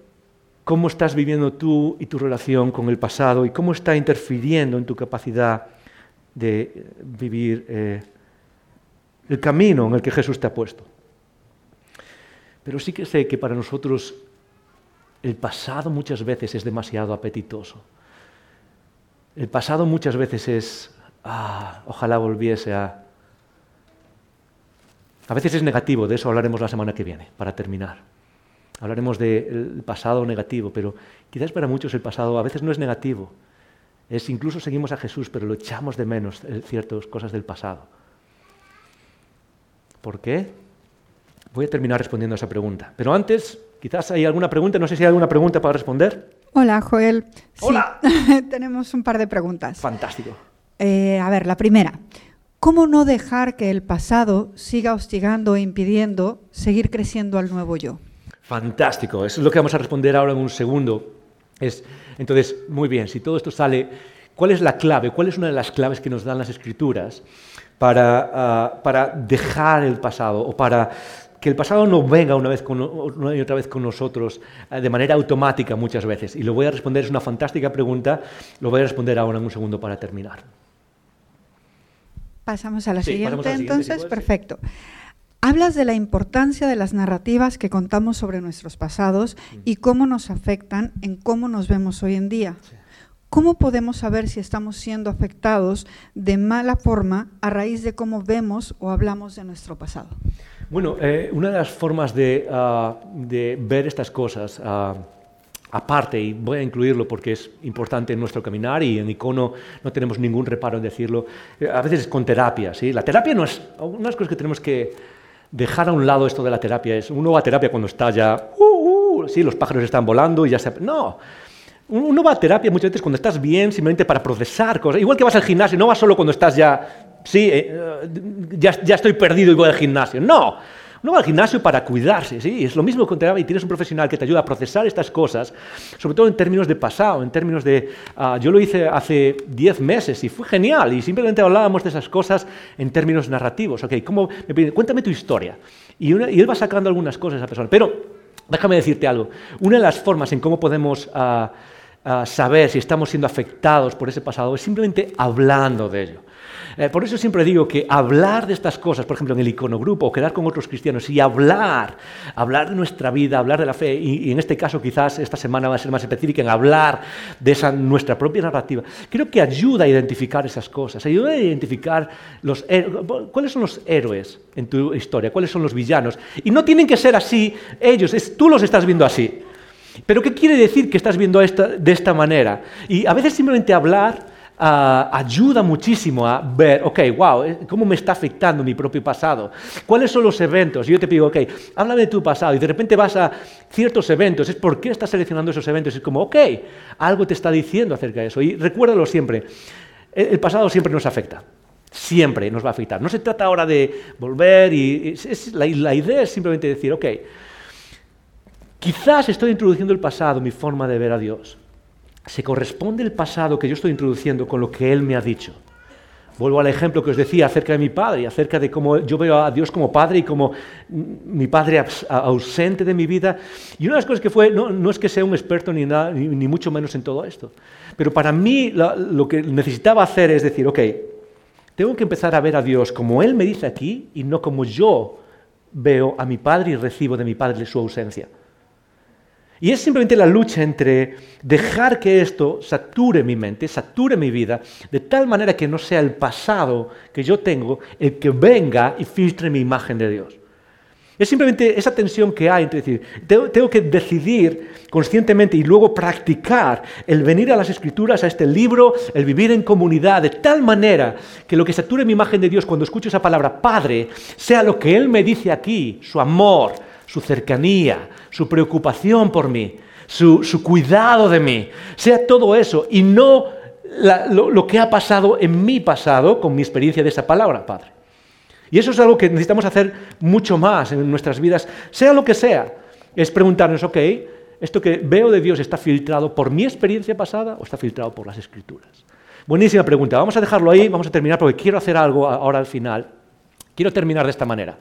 cómo estás viviendo tú y tu relación con el pasado y cómo está interfiriendo en tu capacidad de vivir eh, el camino en el que Jesús te ha puesto. Pero sí que sé que para nosotros el pasado muchas veces es demasiado apetitoso. El pasado muchas veces es, ah, ojalá volviese a... A veces es negativo, de eso hablaremos la semana que viene, para terminar. Hablaremos del pasado negativo, pero quizás para muchos el pasado a veces no es negativo. Es incluso seguimos a Jesús, pero lo echamos de menos eh, ciertas cosas del pasado. ¿Por qué? Voy a terminar respondiendo a esa pregunta. Pero antes, quizás hay alguna pregunta, no sé si hay alguna pregunta para responder. Hola, Joel. Hola. tenemos un par de preguntas. Fantástico. Eh, a ver, la primera. ¿Cómo no dejar que el pasado siga hostigando e impidiendo seguir creciendo al nuevo yo? Fantástico, eso es lo que vamos a responder ahora en un segundo. Es, entonces, muy bien, si todo esto sale, ¿cuál es la clave? ¿Cuál es una de las claves que nos dan las escrituras para, ah, para dejar el pasado o para que el pasado no venga una, vez con, una y otra vez con nosotros ah, de manera automática muchas veces? Y lo voy a responder, es una fantástica pregunta, lo voy a responder ahora en un segundo para terminar. Pasamos a la siguiente, entonces, perfecto. Hablas de la importancia de las narrativas que contamos sobre nuestros pasados y cómo nos afectan en cómo nos vemos hoy en día. ¿Cómo podemos saber si estamos siendo afectados de mala forma a raíz de cómo vemos o hablamos de nuestro pasado? Bueno, eh, una de las formas de, ah, ver estas cosas, ah, aparte, y voy a incluirlo porque es importante en nuestro caminar y en Icono no tenemos ningún reparo en decirlo, eh, a veces es con terapia. ¿sí? La terapia no es una de las cosas que tenemos que dejar a un lado esto de la terapia. Es, uno va a terapia cuando está ya, uh, uh, sí, los pájaros están volando y ya se... No, uno va a terapia muchas veces cuando estás bien, simplemente para procesar cosas. Igual que vas al gimnasio, no vas solo cuando estás ya, sí, eh, ya, ya estoy perdido y voy al gimnasio. No, Uno va al gimnasio para cuidarse, ¿sí? Es lo mismo que y tienes un profesional que te ayuda a procesar estas cosas, sobre todo en términos de pasado, en términos de... Ah, yo lo hice hace 10 meses y fue genial y simplemente hablábamos de esas cosas en términos narrativos. Ok, ¿cómo, me cuéntame tu historia. Y, él va sacando algunas cosas a esa persona. Pero déjame decirte algo. Una de las formas en cómo podemos... Ah, ah, saber si estamos siendo afectados por ese pasado es simplemente hablando de ello. Eh, por eso siempre digo que hablar de estas cosas, por ejemplo, en el iconogrupo o quedar con otros cristianos y hablar, hablar de nuestra vida, hablar de la fe, y, en este caso quizás esta semana va a ser más específica en hablar de esa nuestra propia narrativa, creo que ayuda a identificar esas cosas, ayuda a identificar los, cuáles son los héroes en tu historia, cuáles son los villanos. Y no tienen que ser así ellos, tú los estás viendo así. Pero ¿qué quiere decir que estás viendo esta, de esta manera? Y a veces simplemente hablar ayuda muchísimo a ver, ok, wow, eh, ¿cómo me está afectando mi propio pasado? ¿Cuáles son los eventos? Y yo te digo, ok, háblame de tu pasado y de repente vas a ciertos eventos, es por qué estás seleccionando esos eventos. Es como, ok, algo te está diciendo acerca de eso. Y recuérdalo siempre, el pasado siempre nos afecta. Siempre nos va a afectar. No se trata ahora de volver y la idea es simplemente decir, ok, quizás estoy introduciendo el pasado, mi forma de ver a Dios se corresponde el pasado que yo estoy introduciendo con lo que Él me ha dicho. Vuelvo al ejemplo que os decía acerca de mi padre, acerca de cómo yo veo a Dios como padre y como mi padre ausente de mi vida. Y una de las cosas que fue, no, es que sea un experto ni, nada, ni, mucho menos en todo esto, pero para mí lo que necesitaba hacer es decir, ok, tengo que empezar a ver a Dios como Él me dice aquí y no como yo veo a mi padre y recibo de mi padre su ausencia. Y es simplemente la lucha entre dejar que esto sature mi mente, sature mi vida, de tal manera que no sea el pasado que yo tengo el que venga y filtre mi imagen de Dios. Es simplemente esa tensión que hay entre decir, tengo, que decidir conscientemente y luego practicar el venir a las escrituras, a este libro, el vivir en comunidad, de tal manera que lo que sature mi imagen de Dios cuando escucho esa palabra Padre sea lo que Él me dice aquí, su amor, su cercanía, su preocupación por mí, su, cuidado de mí, sea todo eso y no lo, que ha pasado en mi pasado con mi experiencia de esa palabra, Padre. Y eso es algo que necesitamos hacer mucho más en nuestras vidas, sea lo que sea. Es preguntarnos, ok, ¿esto que veo de Dios está filtrado por mi experiencia pasada o está filtrado por las escrituras? Buenísima pregunta. Vamos a dejarlo ahí, vamos a terminar porque quiero hacer algo ahora al final. Quiero terminar de esta manera.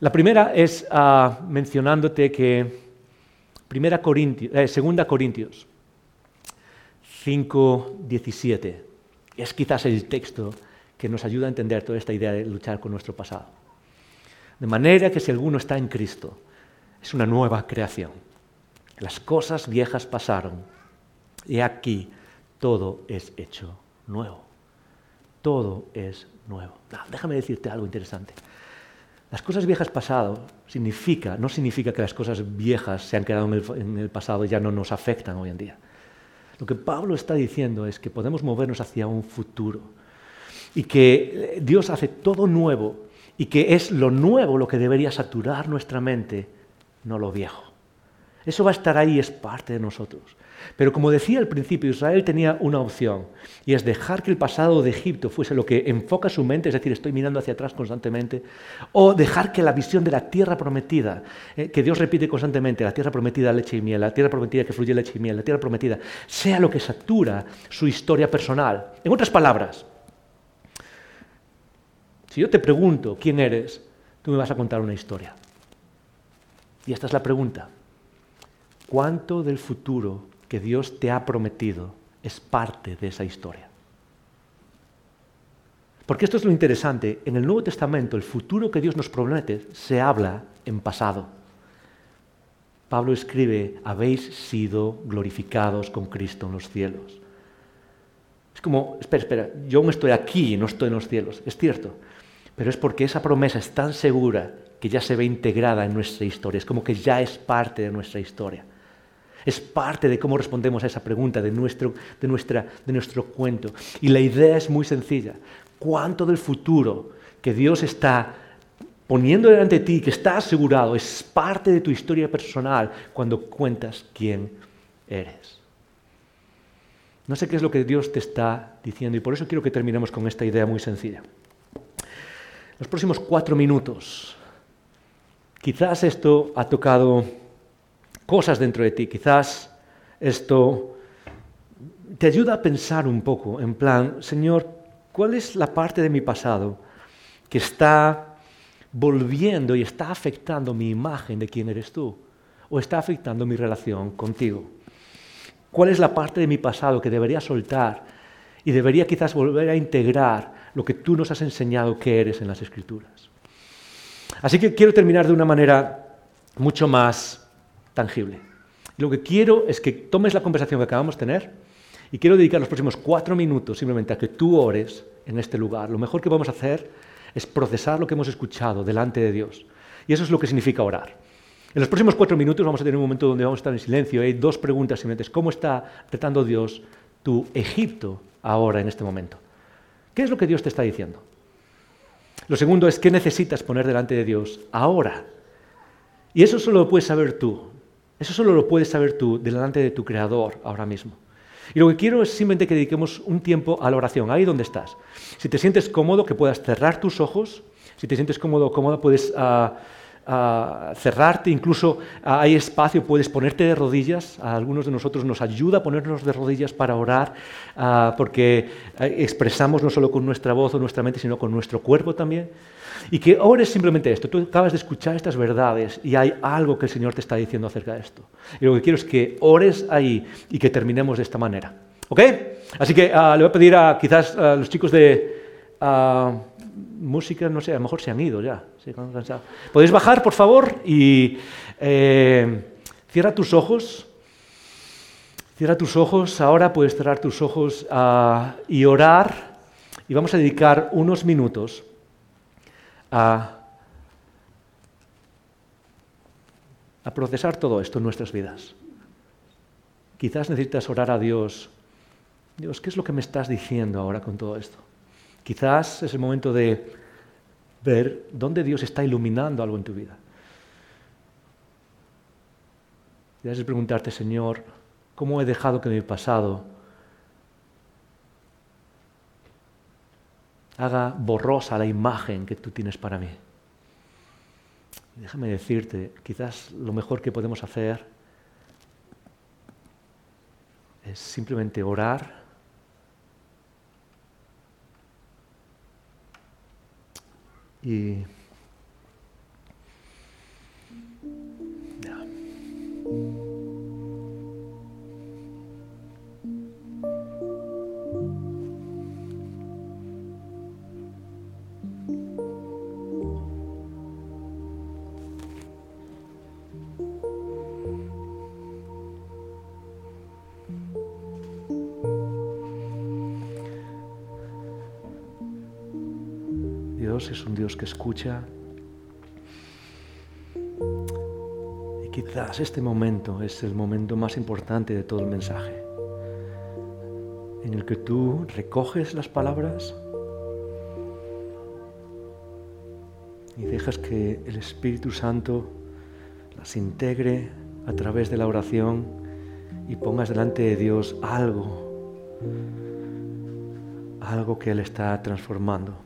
La primera es ah, mencionándote que primera Corintios, eh, segunda Corintios 5, 17 es quizás el texto que nos ayuda a entender toda esta idea de luchar con nuestro pasado. De manera que si alguno está en Cristo, es una nueva creación. Las cosas viejas pasaron y aquí todo es hecho nuevo. Todo es nuevo. déjame decirte algo interesante. Las cosas viejas pasado significa, no significa que las cosas viejas se han quedado en el, pasado y ya no nos afectan hoy en día. Lo que Pablo está diciendo es que podemos movernos hacia un futuro y que Dios hace todo nuevo y que es lo nuevo lo que debería saturar nuestra mente, no lo viejo. Eso va a estar ahí, es parte de nosotros. Pero como decía al principio, Israel tenía una opción, y es dejar que el pasado de Egipto fuese lo que enfoca su mente, es decir, estoy mirando hacia atrás constantemente, o dejar que la visión de la tierra prometida, eh, que Dios repite constantemente, la tierra prometida leche y miel, la tierra prometida que fluye leche y miel, la tierra prometida, sea lo que satura su historia personal. En otras palabras, si yo te pregunto quién eres, tú me vas a contar una historia. Y esta es la pregunta. ¿Cuánto del futuro que Dios te ha prometido es parte de esa historia. Porque esto es lo interesante, en el Nuevo Testamento el futuro que Dios nos promete se habla en pasado. Pablo escribe, habéis sido glorificados con Cristo en los cielos. Es como, espera, espera, yo aún estoy aquí y no estoy en los cielos, es cierto, pero es porque esa promesa es tan segura que ya se ve integrada en nuestra historia, es como que ya es parte de nuestra historia. Es parte de cómo respondemos a esa pregunta, de nuestro, de, nuestra, de nuestro cuento. Y la idea es muy sencilla. ¿Cuánto del futuro que Dios está poniendo delante de ti, que está asegurado, es parte de tu historia personal cuando cuentas quién eres? No sé qué es lo que Dios te está diciendo y por eso quiero que terminemos con esta idea muy sencilla. Los próximos cuatro minutos quizás esto ha tocado cosas dentro de ti, quizás esto te ayuda a pensar un poco, en plan, Señor, ¿cuál es la parte de mi pasado que está volviendo y está afectando mi imagen de quién eres tú? ¿O está afectando mi relación contigo? ¿Cuál es la parte de mi pasado que debería soltar y debería quizás volver a integrar lo que tú nos has enseñado que eres en las Escrituras? Así que quiero terminar de una manera mucho más tangible. Lo que quiero es que tomes la conversación que acabamos de tener y quiero dedicar los próximos cuatro minutos simplemente a que tú ores en este lugar. Lo mejor que vamos a hacer es procesar lo que hemos escuchado delante de Dios. Y eso es lo que significa orar. En los próximos cuatro minutos vamos a tener un momento donde vamos a estar en silencio. Hay dos preguntas simplemente. ¿Cómo está retando Dios tu Egipto ahora, en este momento? ¿Qué es lo que Dios te está diciendo? Lo segundo es, ¿qué necesitas poner delante de Dios ahora? Y eso solo lo puedes saber tú. Eso solo lo puedes saber tú delante de tu Creador ahora mismo. Y lo que quiero es simplemente que dediquemos un tiempo a la oración, ahí donde estás. Si te sientes cómodo, que puedas cerrar tus ojos. Si te sientes cómodo o cómoda, puedes uh, cerrarte, incluso ah, hay espacio, puedes ponerte de rodillas. A algunos de nosotros nos ayuda a ponernos de rodillas para orar, ah, porque expresamos no solo con nuestra voz o nuestra mente, sino con nuestro cuerpo también. Y que ores simplemente esto. Tú acabas de escuchar estas verdades y hay algo que el Señor te está diciendo acerca de esto. Y lo que quiero es que ores ahí y que terminemos de esta manera. ¿Ok? Así que le voy a pedir a quizás a los chicos de música, no sé, a lo mejor se han ido ya. ¿Podéis bajar, por favor? Y eh, cierra tus ojos. Cierra tus ojos. Ahora puedes cerrar tus ojos ah, y orar. Y vamos a dedicar unos minutos a, a procesar todo esto en nuestras vidas. Quizás necesitas orar a Dios. Dios, ¿qué es lo que me estás diciendo ahora con todo esto? Quizás es el momento de ver dónde Dios está iluminando algo en tu vida. Y es preguntarte, Señor, ¿cómo he dejado que mi pasado haga borrosa la imagen que tú tienes para mí? déjame decirte, quizás lo mejor que podemos hacer es simplemente orar Y Que escucha. Y quizás este momento es el momento más importante de todo el mensaje, en el que tú recoges las palabras y dejas que el Espíritu Santo las integre a través de la oración y pongas delante de Dios algo, algo que Él está transformando.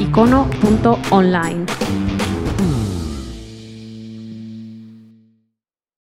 icono.online.